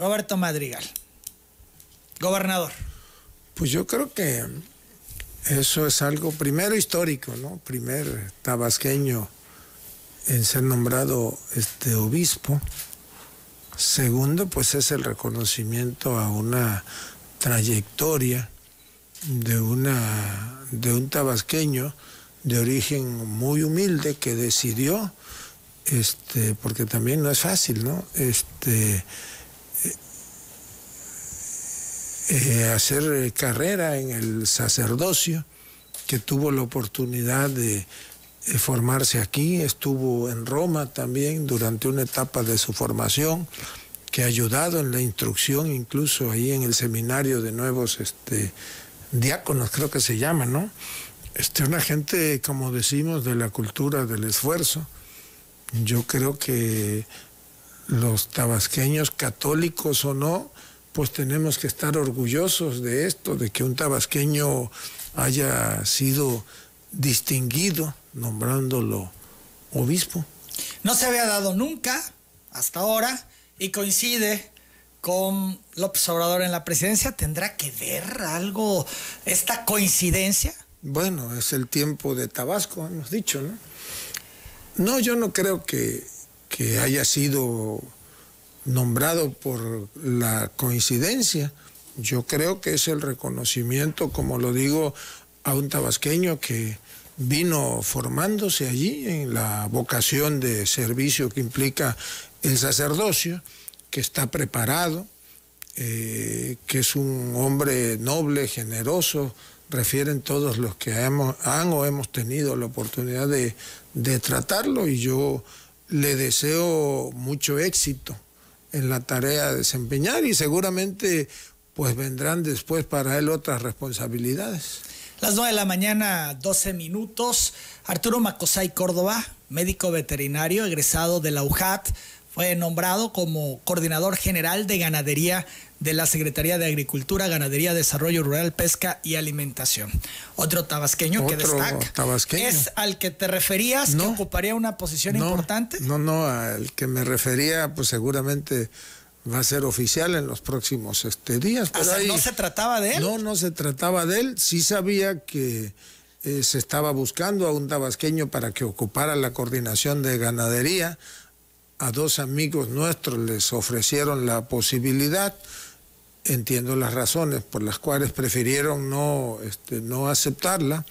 Roberto Madrigal. Gobernador. Pues yo creo que eso es algo primero histórico, ¿no? Primer tabasqueño en ser nombrado este obispo. Segundo, pues es el reconocimiento a una trayectoria de, una, de un tabasqueño de origen muy humilde que decidió, este, porque también no es fácil, ¿no? Este, eh, hacer carrera en el sacerdocio, que tuvo la oportunidad de eh, formarse aquí, estuvo en Roma también durante una etapa de su formación, que ha ayudado en la instrucción, incluso ahí en el seminario de nuevos este, diáconos, creo que se llama, ¿no? Este, una gente, como decimos, de la cultura del esfuerzo. Yo creo que los tabasqueños, católicos o no, pues tenemos que estar orgullosos de esto, de que un tabasqueño haya sido distinguido nombrándolo obispo. No se había dado nunca hasta ahora y coincide con López Obrador en la presidencia. ¿Tendrá que ver algo esta coincidencia? Bueno, es el tiempo de Tabasco, hemos dicho, ¿no? No, yo no creo que, que haya sido nombrado por la coincidencia. Yo creo que es el reconocimiento, como lo digo, a un tabasqueño que vino formándose allí en la vocación de servicio que implica el sacerdocio, que está preparado, eh, que es un hombre noble, generoso, refieren todos los que han o hemos tenido la oportunidad de tratarlo y yo le deseo mucho éxito en la tarea a desempeñar y seguramente pues vendrán después para él otras responsabilidades. Las 9 de la mañana, 12 minutos. Arturo Macosay Córdoba, médico veterinario egresado de la UJAT, fue nombrado como coordinador general de ganadería de la Secretaría de Agricultura, Ganadería, Desarrollo Rural, Pesca y Alimentación. Otro tabasqueño que destaca. Tabasqueño. ¿Es al que te referías que ocuparía una posición importante? No, no, al que me refería, pues seguramente va a ser oficial en los próximos este, días. Pero ¿No se trataba de él? No, no se trataba de él. Sí sabía que eh, se estaba buscando a un tabasqueño para que ocupara la coordinación de ganadería. A dos amigos nuestros les ofrecieron la posibilidad. Entiendo las razones por las cuales prefirieron no, este, no aceptarla.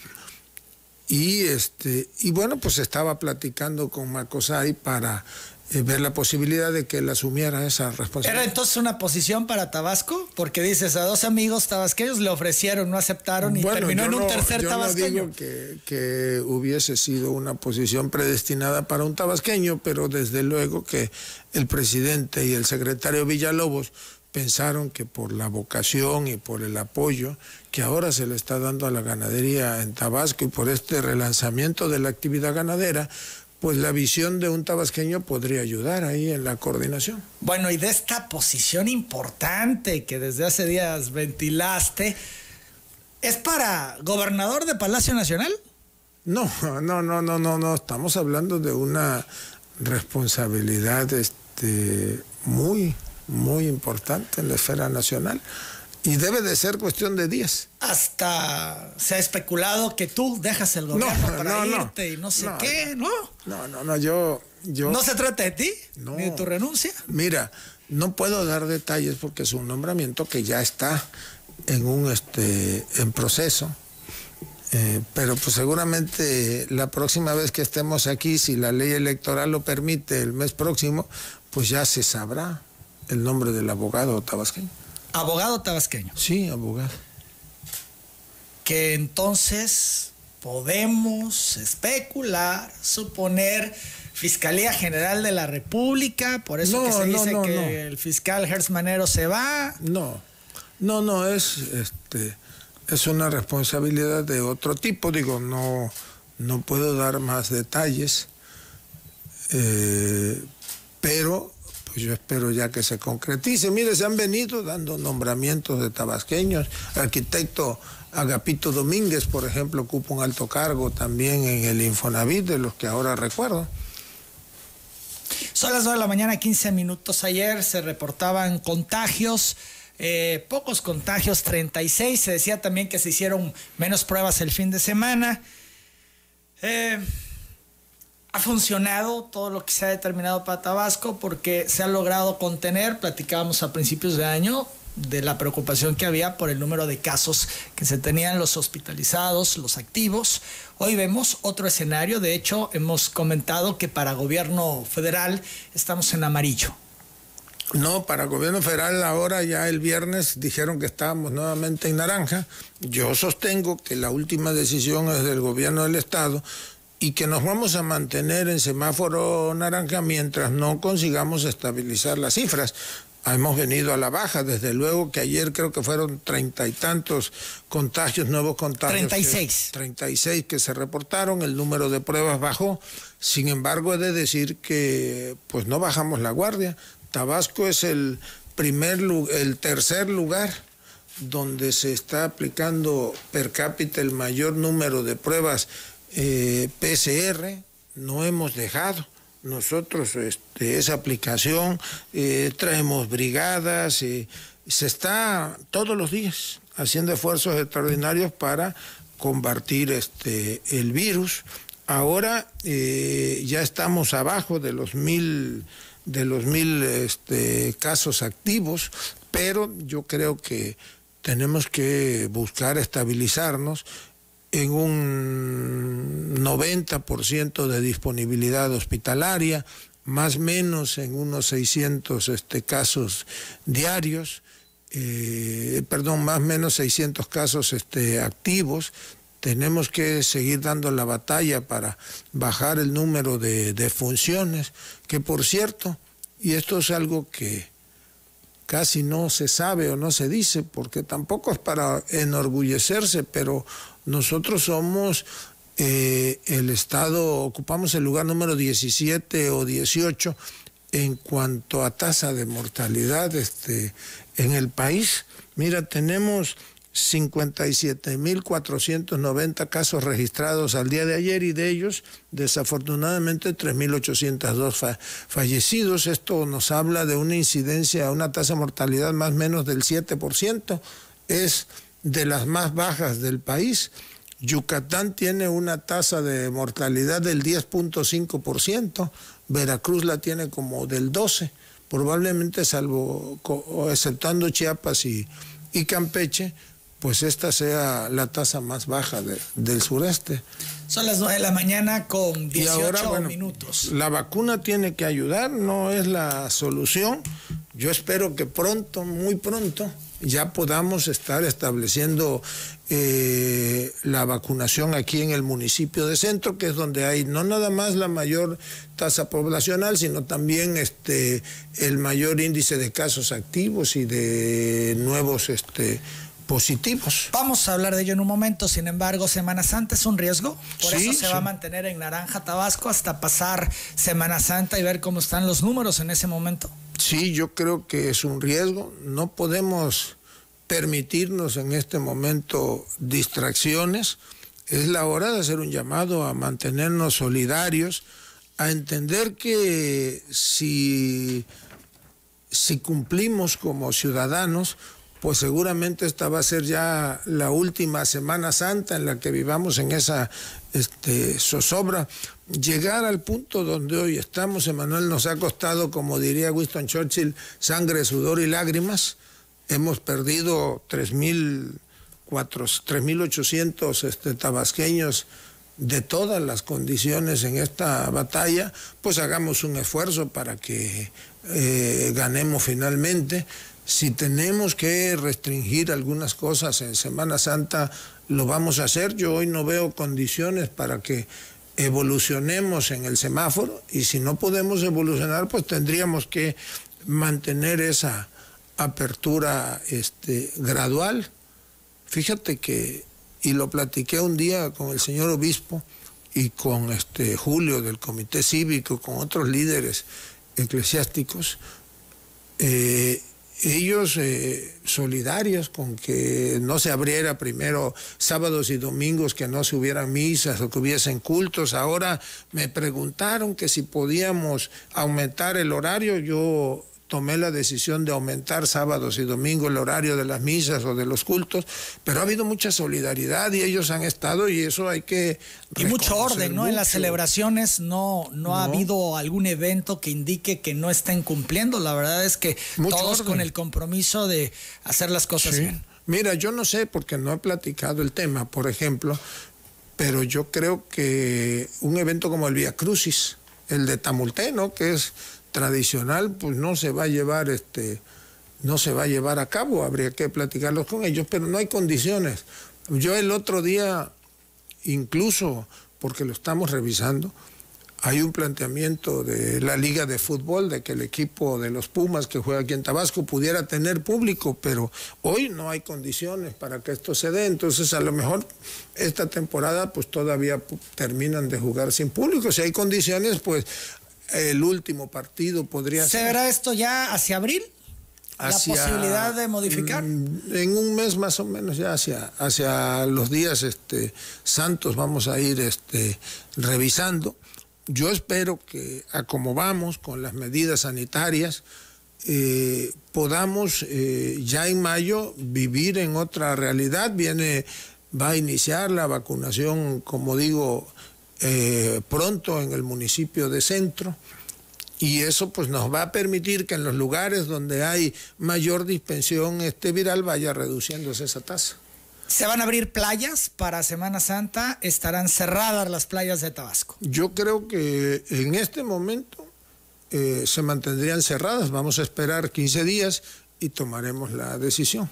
Y, este, y bueno, pues estaba platicando con Macosay para eh, ver la posibilidad de que él asumiera esa responsabilidad. ¿Era entonces una posición para Tabasco? Porque dices, a dos amigos tabasqueños le ofrecieron, no aceptaron y terminó en un tercer yo tabasqueño. No digo que, que, hubiese sido una posición predestinada para un tabasqueño, pero desde luego que el presidente y el secretario Villalobos pensaron que por la vocación y por el apoyo que ahora se le está dando a la ganadería en Tabasco y por este relanzamiento de la actividad ganadera, pues la visión de un tabasqueño podría ayudar ahí en la coordinación. Bueno, y de esta posición importante que desde hace días ventilaste, ¿es para gobernador de Palacio Nacional? No, no, no, no, no, no, estamos hablando de una responsabilidad este, muy, muy importante en la esfera nacional. Y debe de ser cuestión de días. Hasta se ha especulado que tú dejas el gobierno para irte y no sé qué, ¿no? No, no, no, yo, yo. ¿No se trata de ti? ¿Ni de tu renuncia? Mira, no puedo dar detalles porque es un nombramiento que ya está en un este en proceso. Eh, pero pues seguramente la próxima vez que estemos aquí, si la ley electoral lo permite, el mes próximo, pues ya se sabrá el nombre del abogado tabasqueño. Abogado tabasqueño. Sí, abogado. Que entonces podemos especular, suponer Fiscalía General de la República, por eso que se dice que el fiscal Gersmanero se va. No, no, no, es este es una responsabilidad de otro tipo, digo, no, no puedo dar más detalles, eh, pero pues yo espero ya que se concretice. Mire, se han venido dando nombramientos de tabasqueños. Arquitecto Agapito Domínguez, por ejemplo, ocupa un alto cargo también en el Infonavit, de los que ahora recuerdo. Son las 9 de la mañana, 15 minutos. Ayer se reportaban contagios. Eh, pocos contagios, 36. Se decía también que se hicieron menos pruebas el fin de semana. Eh, ha funcionado todo lo que se ha determinado para Tabasco porque se ha logrado contener, platicábamos a principios de año, de la preocupación que había por el número de casos que se tenían los hospitalizados, los activos. Hoy vemos otro escenario, de hecho hemos comentado que para gobierno federal estamos en amarillo. No, para gobierno federal ahora ya el viernes dijeron que estábamos nuevamente en naranja. Yo sostengo que la última decisión es del gobierno del estado y que nos vamos a mantener en semáforo naranja mientras no consigamos estabilizar las cifras. Hemos venido a la baja, desde luego que ayer creo que fueron treinta y tantos contagios, nuevos contagios. Treinta y seis. Treinta y seis que se reportaron, el número de pruebas bajó. Sin embargo, he de decir que pues no bajamos la guardia. Tabasco es el primer el tercer lugar donde se está aplicando per cápita el mayor número de pruebas eh, PCR, no hemos dejado. Nosotros este, esa aplicación, eh, traemos brigadas, eh, se está todos los días haciendo esfuerzos extraordinarios para combatir este, el virus. Ahora ya estamos abajo de los mil, de los mil este, casos activos, pero yo creo que tenemos que buscar estabilizarnos en un 90% de disponibilidad hospitalaria, más o menos en unos 600 este, casos diarios, eh, perdón, más o menos 600 casos este, activos. Tenemos que seguir dando la batalla para bajar el número de, de funciones, que por cierto, y esto es algo que casi no se sabe o no se dice, porque tampoco es para enorgullecerse, pero nosotros somos eh, el Estado, ocupamos el lugar número 17 o 18 en cuanto a tasa de mortalidad este, en el país. Mira, tenemos 57.490 casos registrados al día de ayer y de ellos, desafortunadamente, 3.802 fallecidos. Esto nos habla de una incidencia, una tasa de mortalidad más o menos del 7%. Es de las más bajas del país. Yucatán tiene una tasa de mortalidad del 10.5%, Veracruz la tiene como del 12%, probablemente salvo, exceptando Chiapas y, y Campeche, pues esta sea la tasa más baja del sureste. Son las 9 de la mañana con 18 minutos. La vacuna tiene que ayudar, no es la solución. Yo espero que pronto, muy pronto, ya podamos estar estableciendo eh, la vacunación aquí en el municipio de Centro, que es donde hay no nada más la mayor tasa poblacional, sino también este el mayor índice de casos activos y de nuevos este positivos. Vamos a hablar de ello en un momento, sin embargo, Semana Santa es un riesgo, por eso se va a mantener en naranja Tabasco hasta pasar Semana Santa y ver cómo están los números en ese momento. Sí, yo creo que es un riesgo, no podemos permitirnos en este momento distracciones, es la hora de hacer un llamado a mantenernos solidarios, a entender que si, si cumplimos como ciudadanos, pues seguramente esta va a ser ya la última Semana Santa en la que vivamos en esa este, zozobra. Llegar al punto donde hoy estamos, Emanuel, nos ha costado, como diría Winston Churchill, sangre, sudor y lágrimas. Hemos perdido 3.800 este, tabasqueños de todas las condiciones en esta batalla, pues hagamos un esfuerzo para que eh, ganemos finalmente. Si tenemos que restringir algunas cosas en Semana Santa, lo vamos a hacer. Yo hoy no veo condiciones para que evolucionemos en el semáforo y si no podemos evolucionar, pues tendríamos que mantener esa apertura este, gradual. Fíjate que, y lo platiqué un día con el señor obispo y con este Julio del Comité Cívico, con otros líderes eclesiásticos, eh, ellos eh, solidarios con que no se abriera primero sábados y domingos, que no se hubieran misas o que hubiesen cultos. Ahora me preguntaron que si podíamos aumentar el horario. Yo tomé la decisión de aumentar sábados y domingos el horario de las misas o de los cultos, pero ha habido mucha solidaridad y ellos han estado y eso hay que... Y mucho orden, ¿no? En las celebraciones no, no, ha habido algún evento que indique que no estén cumpliendo. La verdad es que todos con el compromiso de hacer las cosas bien. Mira, yo no sé porque no he platicado el tema, por ejemplo, pero yo creo que un evento como el Via Crucis, el de Tamulté, ¿no? Que es tradicional pues no se va a llevar este no se va a llevar a cabo, habría que platicarlos con ellos, pero no hay condiciones. Yo el otro día, incluso porque lo estamos revisando, hay un planteamiento de la Liga de Fútbol de que el equipo de los Pumas que juega aquí en Tabasco pudiera tener público, pero hoy no hay condiciones para que esto se dé, entonces a lo mejor esta temporada pues todavía terminan de jugar sin público, si hay condiciones pues el último partido podría ser. ¿Se verá esto ya hacia abril? ¿La posibilidad de modificar? Mm, en un mes más o menos, ya hacia, hacia los días este, santos vamos a ir este, revisando. Yo espero que, a como vamos con las medidas sanitarias, eh, podamos eh, ya en mayo vivir en otra realidad. Viene, va a iniciar la vacunación, como digo, eh, pronto en el municipio de Centro y eso pues nos va a permitir que en los lugares donde hay mayor dispensión este viral vaya reduciéndose esa tasa. ¿Se van a abrir playas para Semana Santa? ¿Estarán cerradas las playas de Tabasco? Yo creo que en este momento eh, se mantendrían cerradas. Vamos a esperar 15 días y tomaremos la decisión.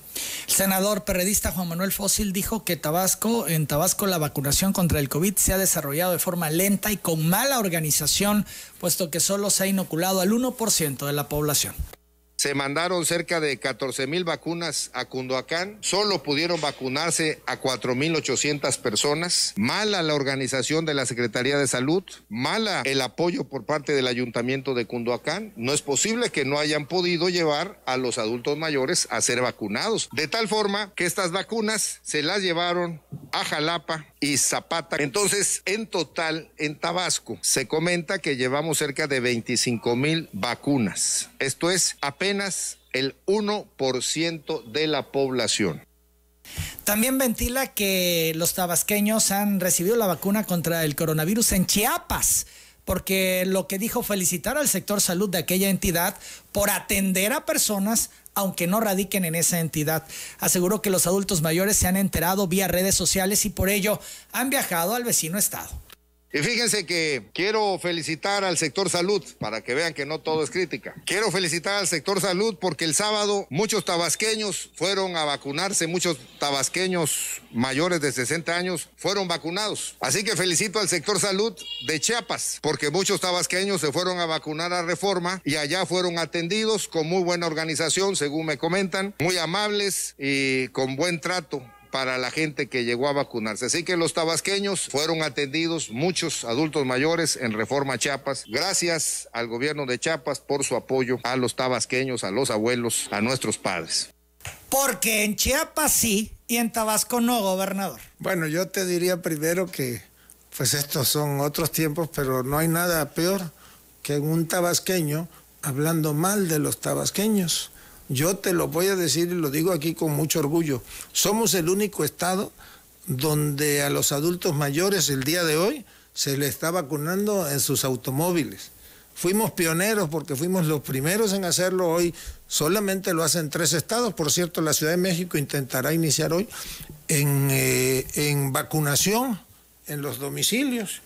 El senador perredista Juan Manuel Fósil dijo que Tabasco, en Tabasco la vacunación contra el COVID se ha desarrollado de forma lenta y con mala organización, puesto que solo se ha inoculado al 1% de la población. Se mandaron cerca de 14 mil vacunas a Cunduacán, solo pudieron vacunarse a 4.800 personas. Mala la organización de la Secretaría de Salud, mala el apoyo por parte del Ayuntamiento de Cunduacán. No es posible que no hayan podido llevar a los adultos mayores a ser vacunados. De tal forma que estas vacunas se las llevaron a Jalapa y Zapata. Entonces, en total, en Tabasco, se comenta que llevamos cerca de 25 mil vacunas. Esto es apenas el 1% de la población. También ventila que los tabasqueños han recibido la vacuna contra el coronavirus en Chiapas porque lo que dijo felicitar al sector salud de aquella entidad por atender a personas aunque no radiquen en esa entidad. Aseguró que los adultos mayores se han enterado vía redes sociales y por ello han viajado al vecino estado. Y fíjense que quiero felicitar al sector salud, para que vean que no todo es crítica. Quiero felicitar al sector salud porque el sábado muchos tabasqueños fueron a vacunarse, muchos tabasqueños mayores de 60 años fueron vacunados. Así que felicito al sector salud de Chiapas, porque muchos tabasqueños se fueron a vacunar a Reforma y allá fueron atendidos con muy buena organización, según me comentan, muy amables y con buen trato para la gente que llegó a vacunarse. Así que los tabasqueños fueron atendidos, muchos adultos mayores en Reforma Chiapas. Gracias al gobierno de Chiapas por su apoyo a los tabasqueños, a los abuelos, a nuestros padres. Porque en Chiapas sí y en Tabasco no, gobernador. Bueno, yo te diría primero que pues estos son otros tiempos, pero no hay nada peor que un tabasqueño hablando mal de los tabasqueños. Yo te lo voy a decir y lo digo aquí con mucho orgullo. Somos el único estado donde a los adultos mayores el día de hoy se les está vacunando en sus automóviles. Fuimos pioneros porque fuimos los primeros en hacerlo hoy. Solamente lo hacen tres estados. Por cierto, la Ciudad de México intentará iniciar hoy en, eh, en vacunación en los domicilios.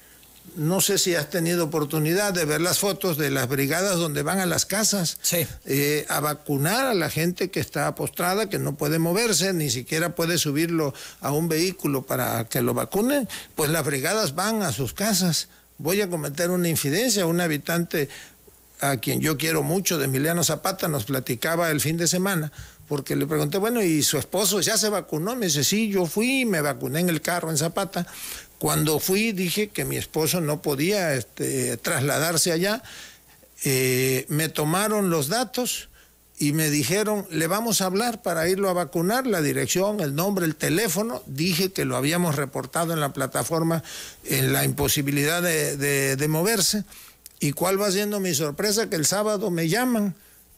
No sé si has tenido oportunidad de ver las fotos de las brigadas donde van a las casas eh, a vacunar a la gente que está postrada, que no puede moverse, ni siquiera puede subirlo a un vehículo para que lo vacunen. Pues las brigadas van a sus casas. Voy a cometer una infidencia. Un habitante a quien yo quiero mucho, de Emiliano Zapata, nos platicaba el fin de semana porque le pregunté, bueno, ¿y su esposo ya se vacunó? Me dice, sí, yo fui, me vacuné en el carro en Zapata, cuando fui dije que mi esposo no podía este, trasladarse allá. Eh, me tomaron los datos y me dijeron, le vamos a hablar para irlo a vacunar, la dirección, el nombre, el teléfono. Dije que lo habíamos reportado en la plataforma en la imposibilidad de, de moverse. ¿Y cuál va siendo mi sorpresa? Que el sábado me llaman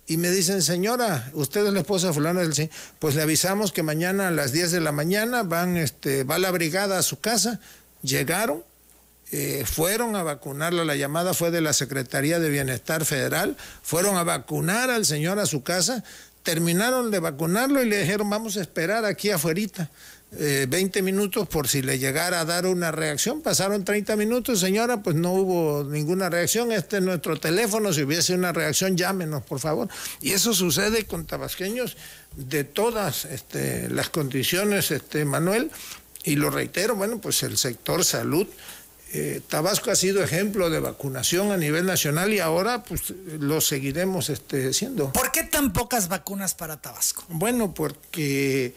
y me dicen, señora, usted es la esposa fulana del sí, pues le avisamos que mañana a las 10 de la mañana van, este, va la brigada a su casa llegaron, eh, fueron a vacunarlo, la llamada fue de la Secretaría de Bienestar Federal, fueron a vacunar al señor a su casa, terminaron de vacunarlo y le dijeron vamos a esperar aquí afuera. 20 eh, minutos por si le llegara a dar una reacción. Pasaron 30 minutos, señora, pues no hubo ninguna reacción. Este es nuestro teléfono. Si hubiese una reacción, llámenos, por favor. Y eso sucede con tabasqueños de todas este, las condiciones, este, Manuel. Y lo reitero, bueno, pues el sector salud, eh, Tabasco ha sido ejemplo de vacunación a nivel nacional y ahora pues lo seguiremos este, siendo. ¿Por qué tan pocas vacunas para Tabasco? Bueno, porque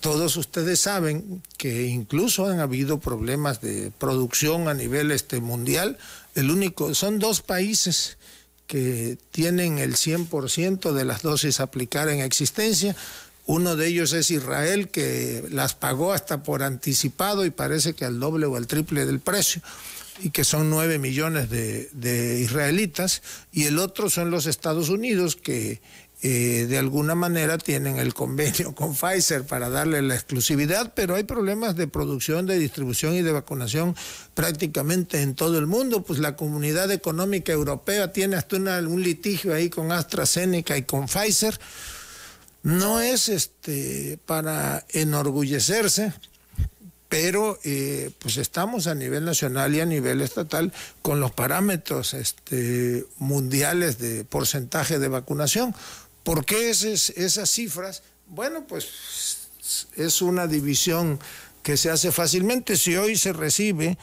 todos ustedes saben que incluso han habido problemas de producción a nivel este, mundial. El único, son dos países que tienen el 100% de las dosis a aplicar en existencia. Uno de ellos es Israel, que las pagó hasta por anticipado y parece que al doble o al triple del precio, y que son nueve millones de, israelitas. Y el otro son los Estados Unidos, que eh, de alguna manera tienen el convenio con Pfizer para darle la exclusividad, pero hay problemas de producción, de distribución y de vacunación prácticamente en todo el mundo. Pues la comunidad económica europea tiene hasta un litigio ahí con AstraZeneca y con Pfizer no es este para enorgullecerse, pero eh, pues estamos a nivel nacional y a nivel estatal con los parámetros este, mundiales de porcentaje de vacunación. ¿Por qué esas cifras? Bueno, pues es una división que se hace fácilmente. Si hoy se recibe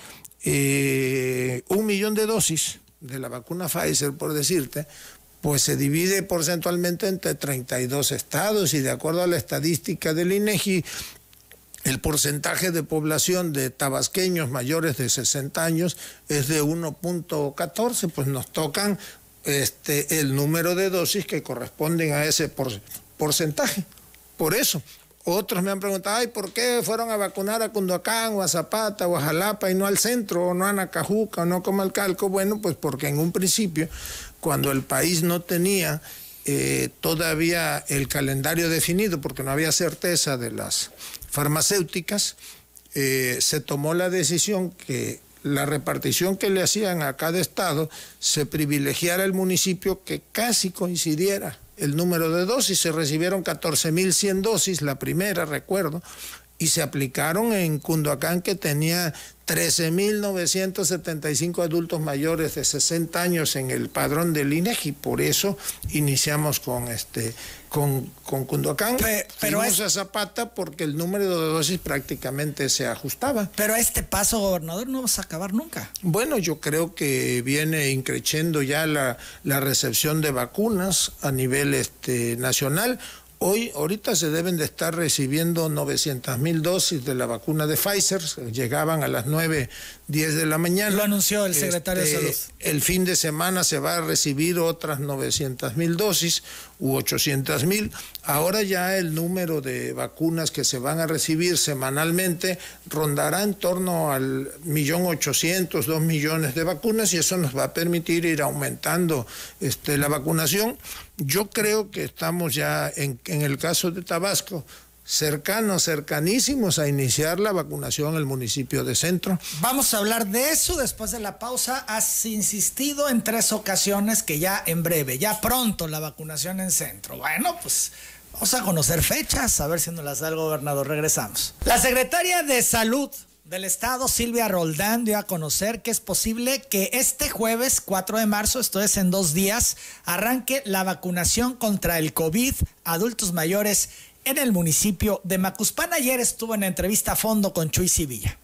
eh, un millón de dosis de la vacuna Pfizer, por decirte, pues se divide porcentualmente entre 32 estados y de acuerdo a la estadística del INEGI, el porcentaje de población de tabasqueños mayores de 60 años es de 1.14, pues nos tocan este, el número de dosis que corresponden a ese porcentaje. Por eso, otros me han preguntado, ay, ¿por qué fueron a vacunar a Cunduacán o a Zapata o a Jalapa y no al centro o no a Nacajuca o no como al Calco? Bueno, pues porque en un principio, cuando el país no tenía eh, todavía el calendario definido, porque no había certeza de las farmacéuticas, eh, se tomó la decisión que la repartición que le hacían a cada estado se privilegiara el municipio que casi coincidiera el número de dosis. Se recibieron 14.100 dosis, la primera, recuerdo, y se aplicaron en Cunduacán que tenía 13.975 adultos mayores de 60 años en el padrón del INEGI. Por eso iniciamos con este con, con Cunduacán. pero es... a Zapata porque el número de dosis prácticamente se ajustaba. Pero a este paso, gobernador, no vas a acabar nunca. Bueno, yo creo que viene increciendo ya la, la recepción de vacunas a nivel este, nacional. Hoy, ahorita se deben de estar recibiendo 900 mil dosis de la vacuna de Pfizer, llegaban a las 9, 10 de la mañana. Lo anunció el secretario de este, Salud. El fin de semana se va a recibir otras 900 mil dosis u 800 mil. Ahora ya el número de vacunas que se van a recibir semanalmente rondará en torno al millón ochocientos, dos millones de vacunas y eso nos va a permitir ir aumentando este, la vacunación. Yo creo que estamos ya en, en el caso de Tabasco cercanos, cercanísimos a iniciar la vacunación en el municipio de Centro. Vamos a hablar de eso después de la pausa. Has insistido en tres ocasiones que ya en breve, ya pronto la vacunación en Centro. Bueno, pues vamos a conocer fechas, a ver si nos las da el gobernador. Regresamos. La secretaria de Salud del Estado, Silvia Roldán, dio a conocer que es posible que este jueves 4 de marzo, esto es en dos días, arranque la vacunación contra el COVID adultos mayores en el municipio de Macuspán. Ayer estuvo en entrevista a fondo con Chuy Sevilla.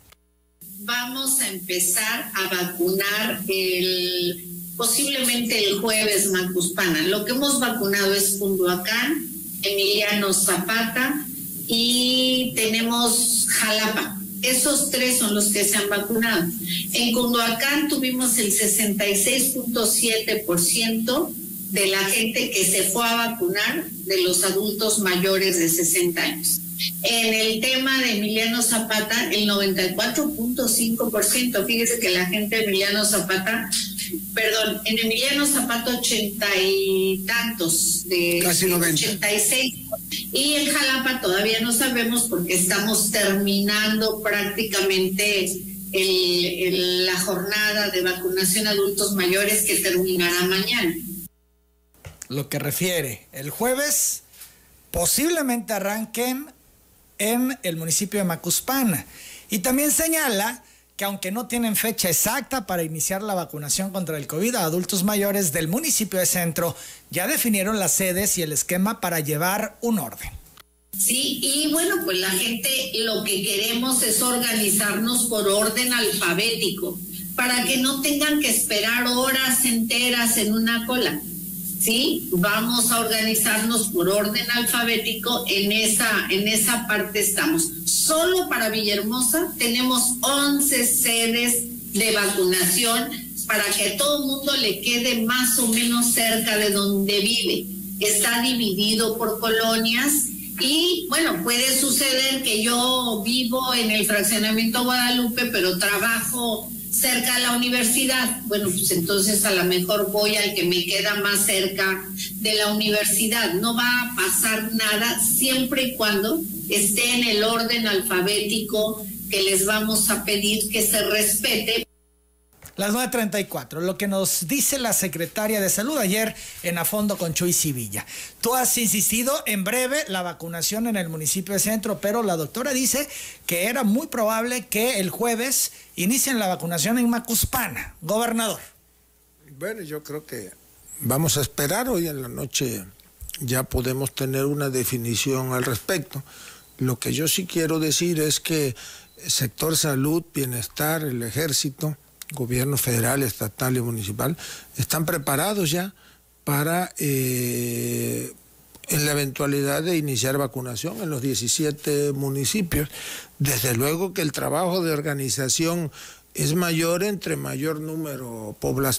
Vamos a empezar a vacunar el posiblemente el jueves Macuspana. Lo que hemos vacunado es Cunduacán, Emiliano Zapata y tenemos Jalapa. Esos tres son los que se han vacunado. En Cunduacán tuvimos el 66.7% de la gente que se fue a vacunar de los adultos mayores de 60 años. En el tema de Emiliano Zapata, el 94.5%, fíjese que la gente de Emiliano Zapata, perdón, en Emiliano Zapata ochenta y tantos, de Casi 90. 86. Y en Jalapa todavía no sabemos porque estamos terminando prácticamente la jornada de vacunación a adultos mayores que terminará mañana lo que refiere el jueves, posiblemente arranquen en el municipio de Macuspana. Y también señala que aunque no tienen fecha exacta para iniciar la vacunación contra el COVID a adultos mayores del municipio de Centro, ya definieron las sedes y el esquema para llevar un orden. Sí, y bueno, pues la gente lo que queremos es organizarnos por orden alfabético, para que no tengan que esperar horas enteras en una cola. ¿Sí? Vamos a organizarnos por orden alfabético, en esa, en esa parte estamos. Solo para Villahermosa tenemos 11 sedes de vacunación para que todo mundo le quede más o menos cerca de donde vive. Está dividido por colonias y bueno, puede suceder que yo vivo en el fraccionamiento Guadalupe, pero trabajo cerca a la universidad. Bueno, pues entonces a lo mejor voy al que me queda más cerca de la universidad. No va a pasar nada siempre y cuando esté en el orden alfabético que les vamos a pedir que se respete. Las 9.34, lo que nos dice la secretaria de Salud ayer en A Fondo con Chuy Civilla. Tú has insistido en breve la vacunación en el municipio de Centro, pero la doctora dice que era muy probable que el jueves inicien la vacunación en Macuspana. Gobernador. Bueno, yo creo que vamos a esperar hoy en la noche, ya podemos tener una definición al respecto. Lo que yo sí quiero decir es que sector salud, bienestar, el ejército, gobierno federal, estatal y municipal, están preparados ya para eh, en la eventualidad de iniciar vacunación en los 17 municipios. Desde luego que el trabajo de organización es mayor entre mayor número,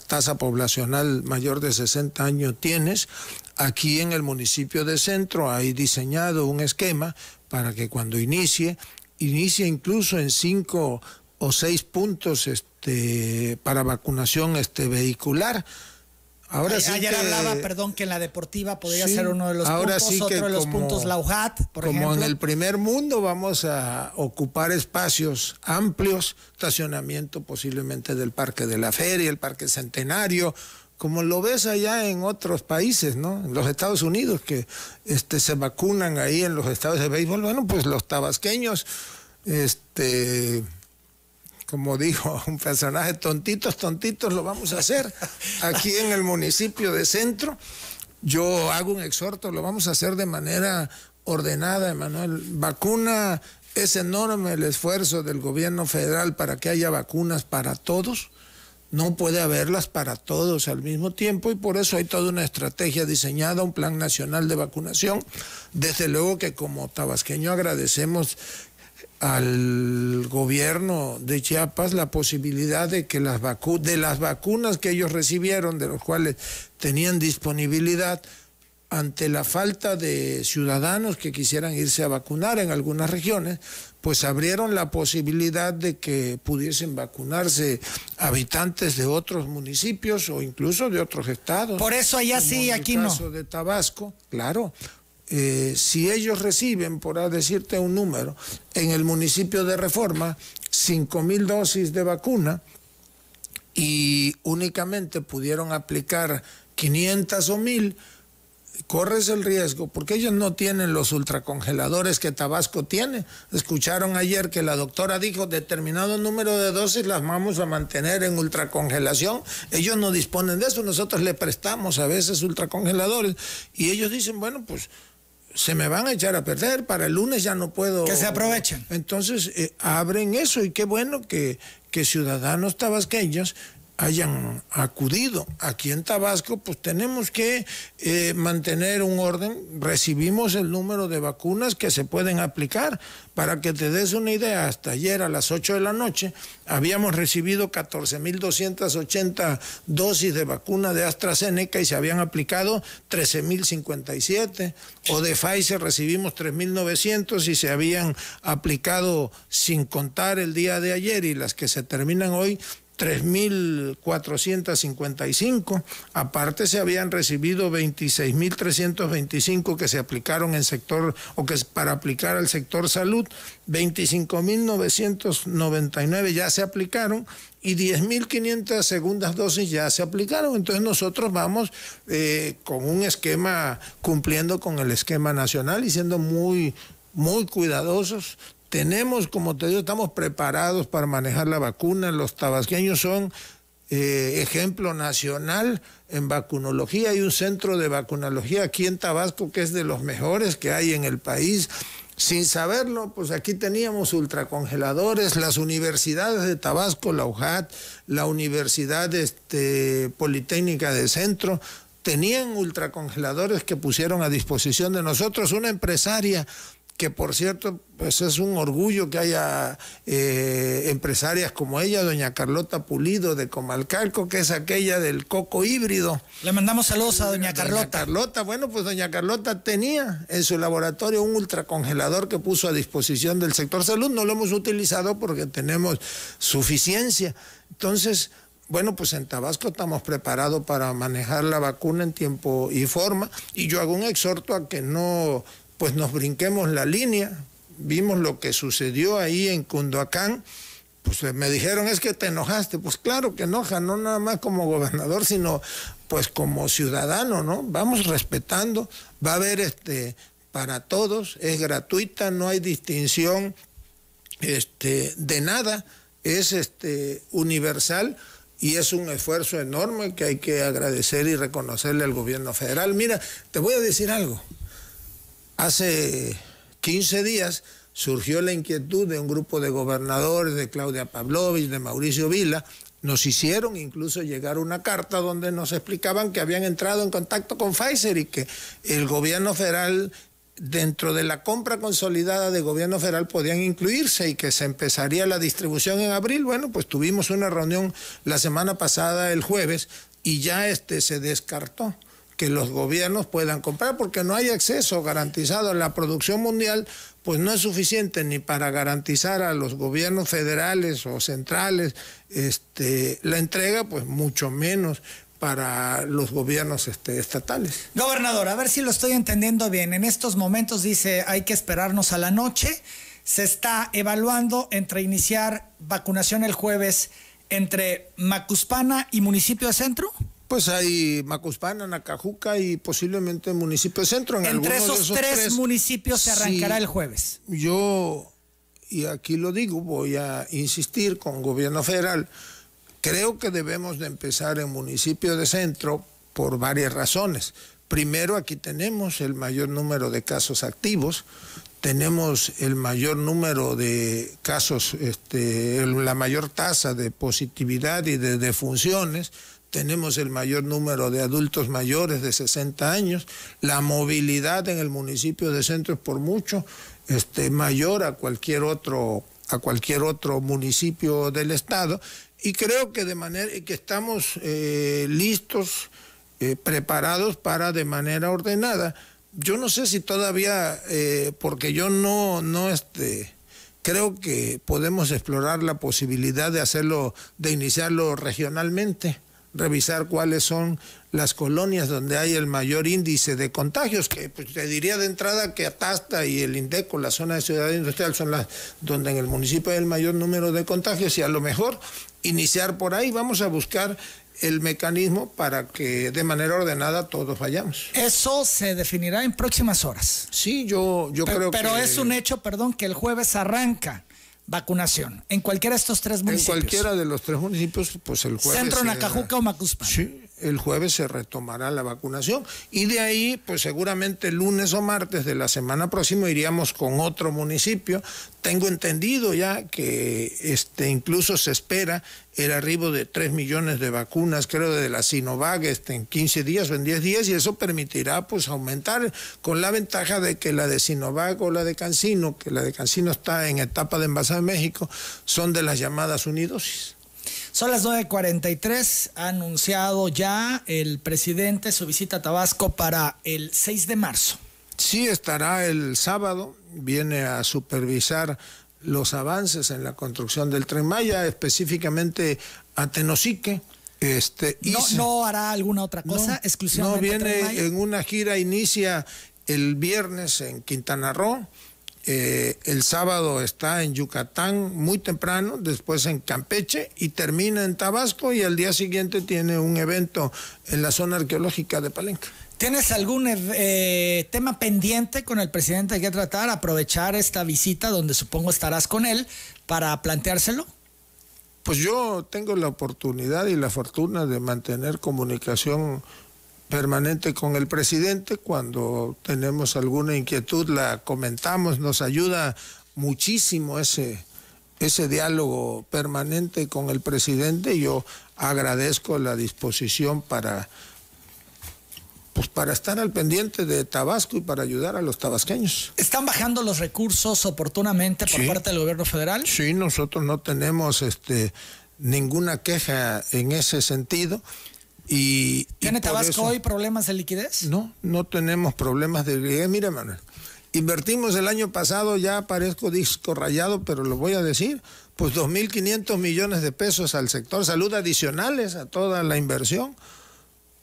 tasa poblacional mayor de 60 años tienes. Aquí en el municipio de Centro hay diseñado un esquema para que cuando inicie, inicie incluso en cinco o seis puntos este, para vacunación este, vehicular Ahora sí Ayer hablaba, perdón, que en la deportiva podría ser uno de los puntos, otro de los puntos Lauhat, por como en el primer mundo vamos a ocupar espacios amplios, estacionamiento posiblemente del Parque de la Feria, el Parque Centenario, como lo ves allá en otros países, ¿no? En los Estados Unidos que este se vacunan ahí en los estados de béisbol, bueno, pues los tabasqueños este como dijo un personaje, tontitos, tontitos lo vamos a hacer aquí en el municipio de Centro. Yo hago un exhorto, lo vamos a hacer de manera ordenada, Emanuel. Vacuna, es enorme el esfuerzo del gobierno federal para que haya vacunas para todos. No puede haberlas para todos al mismo tiempo y por eso hay toda una estrategia diseñada, un plan nacional de vacunación. Desde luego que como tabasqueño agradecemos al gobierno de Chiapas la posibilidad de que las de las vacunas que ellos recibieron, de los cuales tenían disponibilidad, ante la falta de ciudadanos que quisieran irse a vacunar en algunas regiones, pues abrieron la posibilidad de que pudiesen vacunarse habitantes de otros municipios o incluso de otros estados. Por eso allá sí, aquí no. En el caso de Tabasco, claro, eh, si ellos reciben, por decirte un número, en el municipio de Reforma, 5 mil dosis de vacuna y únicamente pudieron aplicar 500 o 1000, corres el riesgo, porque ellos no tienen los ultracongeladores que Tabasco tiene. Escucharon ayer que la doctora dijo determinado número de dosis las vamos a mantener en ultracongelación. Ellos no disponen de eso, nosotros le prestamos a veces ultracongeladores y ellos dicen, bueno, pues se me van a echar a perder, para el lunes ya no puedo... Que se aprovechen. Entonces eh, abren eso y qué bueno que, que ciudadanos tabasqueños hayan acudido. Aquí en Tabasco, pues tenemos que eh, mantener un orden. Recibimos el número de vacunas que se pueden aplicar. Para que te des una idea, hasta ayer a las 8 de la noche habíamos recibido 14.280 dosis de vacuna de AstraZeneca y se habían aplicado 13.057. O de Pfizer recibimos 3.900 y se habían aplicado sin contar el día de ayer y las que se terminan hoy 3.455. Aparte se habían recibido 26.325 que se aplicaron en sector o que es para aplicar al sector salud. 25.999 ya se aplicaron y 10.500 segundas dosis ya se aplicaron. Entonces nosotros vamos eh, con un esquema, cumpliendo con el esquema nacional y siendo muy, muy cuidadosos tenemos, como te digo, estamos preparados para manejar la vacuna. Los tabasqueños son eh, ejemplo nacional en vacunología. Hay un centro de vacunología aquí en Tabasco que es de los mejores que hay en el país. Sin saberlo, pues aquí teníamos ultracongeladores, las universidades de Tabasco, la UJAT, la Universidad este, Politécnica de Centro, tenían ultracongeladores que pusieron a disposición de nosotros. Una empresaria que por cierto, pues es un orgullo que haya eh, empresarias como ella, doña Carlota Pulido de Comalcalco, que es aquella del coco híbrido. Le mandamos saludos a doña Carlota. Doña Carlota, bueno, pues doña Carlota tenía en su laboratorio un ultracongelador que puso a disposición del sector salud, no lo hemos utilizado porque tenemos suficiencia. Entonces, bueno, pues en Tabasco estamos preparados para manejar la vacuna en tiempo y forma y yo hago un exhorto a que no pues nos brinquemos la línea, vimos lo que sucedió ahí en Cunduacán, pues me dijeron es que te enojaste, pues claro que enoja, no nada más como gobernador, sino pues como ciudadano, ¿no? Vamos respetando, va a haber este para todos, es gratuita, no hay distinción este, de nada, es este universal y es un esfuerzo enorme que hay que agradecer y reconocerle al gobierno federal. Mira, te voy a decir algo. Hace 15 días surgió la inquietud de un grupo de gobernadores, de Claudia Pavlovich, de Mauricio Vila, Nos hicieron incluso llegar una carta donde nos explicaban que habían entrado en contacto con Pfizer y que el gobierno federal dentro de la compra consolidada de gobierno federal podían incluirse y que se empezaría la distribución en abril. Bueno, pues tuvimos una reunión la semana pasada, el jueves, y ya este se descartó que los gobiernos puedan comprar porque no hay acceso garantizado a la producción mundial, pues no es suficiente ni para garantizar a los gobiernos federales o centrales este, la entrega, pues mucho menos para los gobiernos este, estatales. Gobernador, a ver si lo estoy entendiendo bien. En estos momentos dice hay que esperarnos a la noche. Se está evaluando entre iniciar vacunación el jueves entre Macuspana y municipio de centro. Pues hay Macuspana, Nacajuca y posiblemente municipio de centro. En entre esos, tres, municipios se arrancará el jueves. Yo, y aquí lo digo, voy a insistir con gobierno federal Creo que debemos de empezar en municipio de centro por varias razones. Primero, aquí tenemos el mayor número de casos activos, tenemos el mayor número de casos, este, la mayor tasa de positividad y de defunciones, tenemos el mayor número de adultos mayores de 60 años, la movilidad en el municipio de centro es por mucho este, mayor a cualquier otro a cualquier otro municipio del estado y creo que de manera que estamos eh, listos, eh, preparados para de manera ordenada. Yo no sé si todavía, eh, porque yo no, no este, creo que podemos explorar la posibilidad de hacerlo, de iniciarlo regionalmente, revisar cuáles son las colonias donde hay el mayor índice de contagios, que pues, te diría de entrada que Atasta y el Indeco, la zona de ciudad industrial, son las donde en el municipio hay el mayor número de contagios y a lo mejor iniciar por ahí. Vamos a buscar el mecanismo para que de manera ordenada todos vayamos. Eso se definirá en próximas horas. Sí, yo, yo creo que... Pero es un hecho, perdón, que el jueves arranca vacunación en cualquiera de estos tres municipios. En cualquiera de los tres municipios, pues el jueves... Centro, Nacajuca o Macuspana. Sí, el jueves se retomará la vacunación y de ahí, pues seguramente lunes o martes de la semana próxima iríamos con otro municipio. Tengo entendido ya que este, incluso se espera el arribo de 3 millones de vacunas, creo, de la Sinovac este, en 15 días o en 10 días y eso permitirá pues aumentar con la ventaja de que la de Sinovac o la de Cancino, que la de Cancino está en etapa de envasado en México, son de las llamadas unidosis. Son las 9.43. Ha anunciado ya el presidente su visita a Tabasco para el 6 de marzo. Sí, estará el sábado. Viene a supervisar los avances en la construcción del tren Maya, específicamente a Tenosique. Este, no, no hará alguna otra cosa exclusivamente. No, viene en una gira, inicia el viernes en Quintana Roo eh, el sábado está en Yucatán muy temprano, después en Campeche y termina en Tabasco y al día siguiente tiene un evento en la zona arqueológica de Palenque. ¿Tienes algún eh, tema pendiente con el presidente que tratar? Aprovechar esta visita donde supongo estarás con él para planteárselo. Pues yo tengo la oportunidad y la fortuna de mantener comunicación permanente con el presidente. Cuando tenemos alguna inquietud la comentamos, nos ayuda muchísimo ese, ese diálogo permanente con el presidente. Yo agradezco la disposición para, pues para estar al pendiente de Tabasco y para ayudar a los tabasqueños. ¿Están bajando los recursos oportunamente por parte del gobierno federal? Sí, nosotros no tenemos este, ninguna queja en ese sentido. Y, ¿Tiene Tabasco hoy problemas de liquidez? No, no tenemos problemas de liquidez. Mira, Manuel, invertimos el año pasado, ya parezco disco rayado, pero lo voy a decir, pues 2.500 millones de pesos al sector salud adicionales a toda la inversión.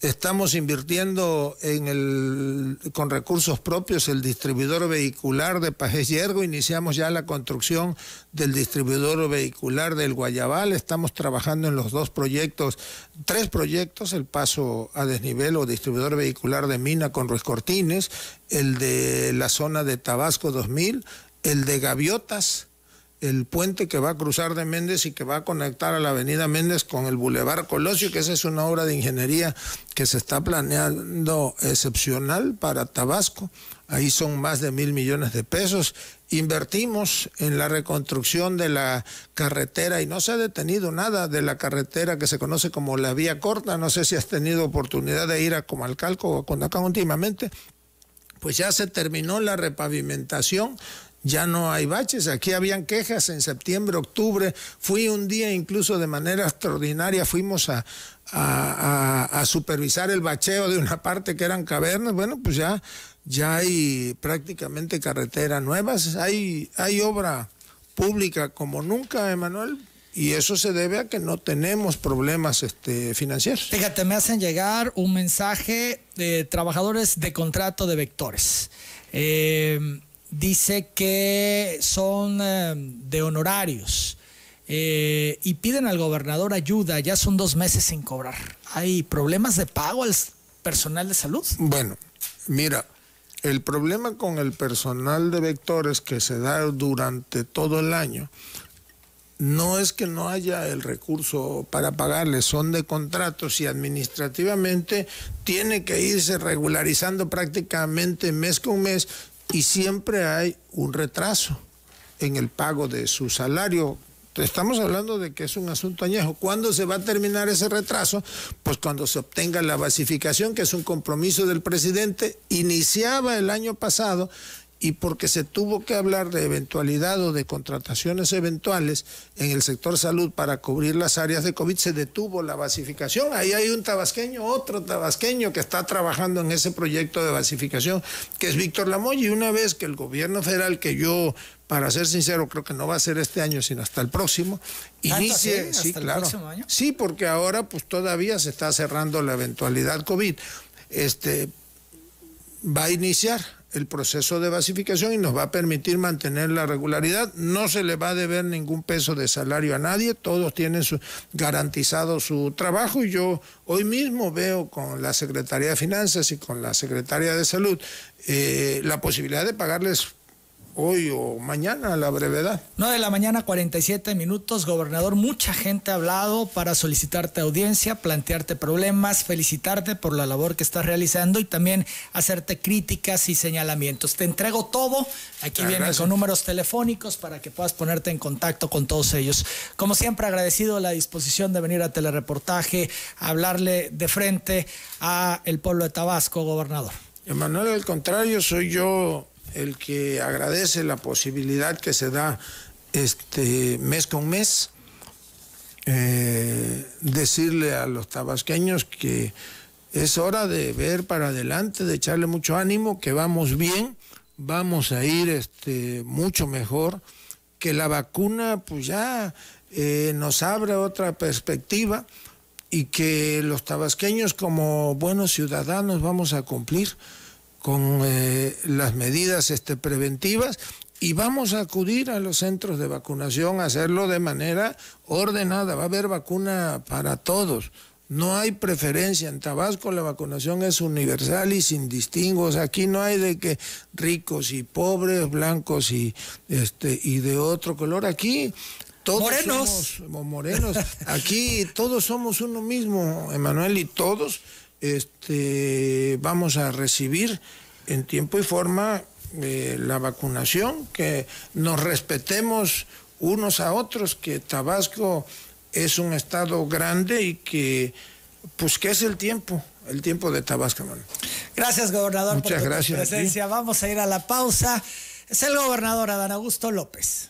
Estamos invirtiendo en el, con recursos propios el distribuidor vehicular de Pajés Yergo. Iniciamos ya la construcción del distribuidor vehicular del Guayabal. Estamos trabajando en los dos proyectos, tres proyectos, el paso a desnivel o distribuidor vehicular de Mina con Ruiz Cortines, el de la zona de Tabasco 2000, el de Gaviotas el puente que va a cruzar de Méndez y que va a conectar a la avenida Méndez con el Boulevard Colosio, que esa es una obra de ingeniería que se está planeando excepcional para Tabasco. ahí son más de mil millones de pesos. Invertimos en la reconstrucción de la carretera y no se ha detenido nada de la carretera que se conoce como la vía corta. No sé si has tenido oportunidad de ir a Comalcalco o a Condacán últimamente. Pues ya se terminó la repavimentación ya no hay baches. Aquí habían quejas en septiembre, octubre. Fui un día incluso de manera extraordinaria, fuimos a, a, supervisar el bacheo de una parte que eran cavernas. Bueno, pues ya, ya hay prácticamente carreteras nuevas, hay, hay obra pública como nunca, Emanuel. Y eso se debe a que no tenemos problemas este, financieros. Fíjate, me hacen llegar un mensaje de trabajadores de contrato de vectores. Eh, dice que son eh, de honorarios eh, y piden al gobernador ayuda, ya son dos meses sin cobrar. ¿Hay problemas de pago al personal de salud? Bueno, mira, el problema con el personal de vectores que se da durante todo el año no es que no haya el recurso para pagarles, son de contratos y administrativamente tiene que irse regularizando prácticamente mes con mes y siempre hay un retraso en el pago de su salario. Estamos hablando de que es un asunto añejo. ¿Cuándo se va a terminar ese retraso? Pues cuando se obtenga la basificación, que es un compromiso del presidente, iniciaba el año pasado y porque se tuvo que hablar de eventualidad o de contrataciones eventuales en el sector salud para cubrir las áreas de COVID, se detuvo la basificación. Ahí hay un tabasqueño, otro tabasqueño que está trabajando en ese proyecto de basificación, que es Víctor Lamoy. Y una vez que el gobierno federal, que yo, para ser sincero, creo que no va a ser este año, sino hasta el próximo, inicie. Sí, claro. año? Sí, porque ahora pues todavía se está cerrando la eventualidad COVID. Este va a iniciar el proceso de basificación y nos va a permitir mantener la regularidad. No se le va a deber ningún peso de salario a nadie, todos tienen su, garantizado su trabajo y yo hoy mismo veo con la Secretaría de Finanzas y con la Secretaría de Salud eh, la posibilidad de pagarles hoy o mañana a la brevedad. 9 de la mañana, 47 minutos. Gobernador, mucha gente ha hablado para solicitarte audiencia, plantearte problemas, felicitarte por la labor que estás realizando y también hacerte críticas y señalamientos. Te entrego todo. Aquí vienen con números telefónicos para que puedas ponerte en contacto con todos ellos. Como siempre, agradecido la disposición de venir a telereportaje, a hablarle de frente a el pueblo de Tabasco, gobernador. Emanuel, al contrario, soy yo el que agradece la posibilidad que se da este mes con mes, eh, decirle a los tabasqueños que es hora de ver para adelante, de echarle mucho ánimo, que vamos bien, vamos a ir este, mucho mejor, que la vacuna pues ya eh, nos abre otra perspectiva y que los tabasqueños como buenos ciudadanos vamos a cumplir con eh, las medidas este, preventivas y vamos a acudir a los centros de vacunación a hacerlo de manera ordenada. Va a haber vacuna para todos. No hay preferencia. En Tabasco la vacunación es universal y sin distingos. Aquí no hay de que ricos y pobres, blancos y, este, y de otro color. Aquí todos morenos. somos morenos. Aquí todos somos uno mismo, Emanuel, y todos este, vamos a recibir en tiempo y forma eh, la vacunación, que nos respetemos unos a otros, que Tabasco es un estado grande y que, pues, que es el tiempo, el tiempo de Tabasco, Gracias, gobernador, Muchas por gracias presencia. Vamos a ir a la pausa. Es el gobernador Adán Augusto López.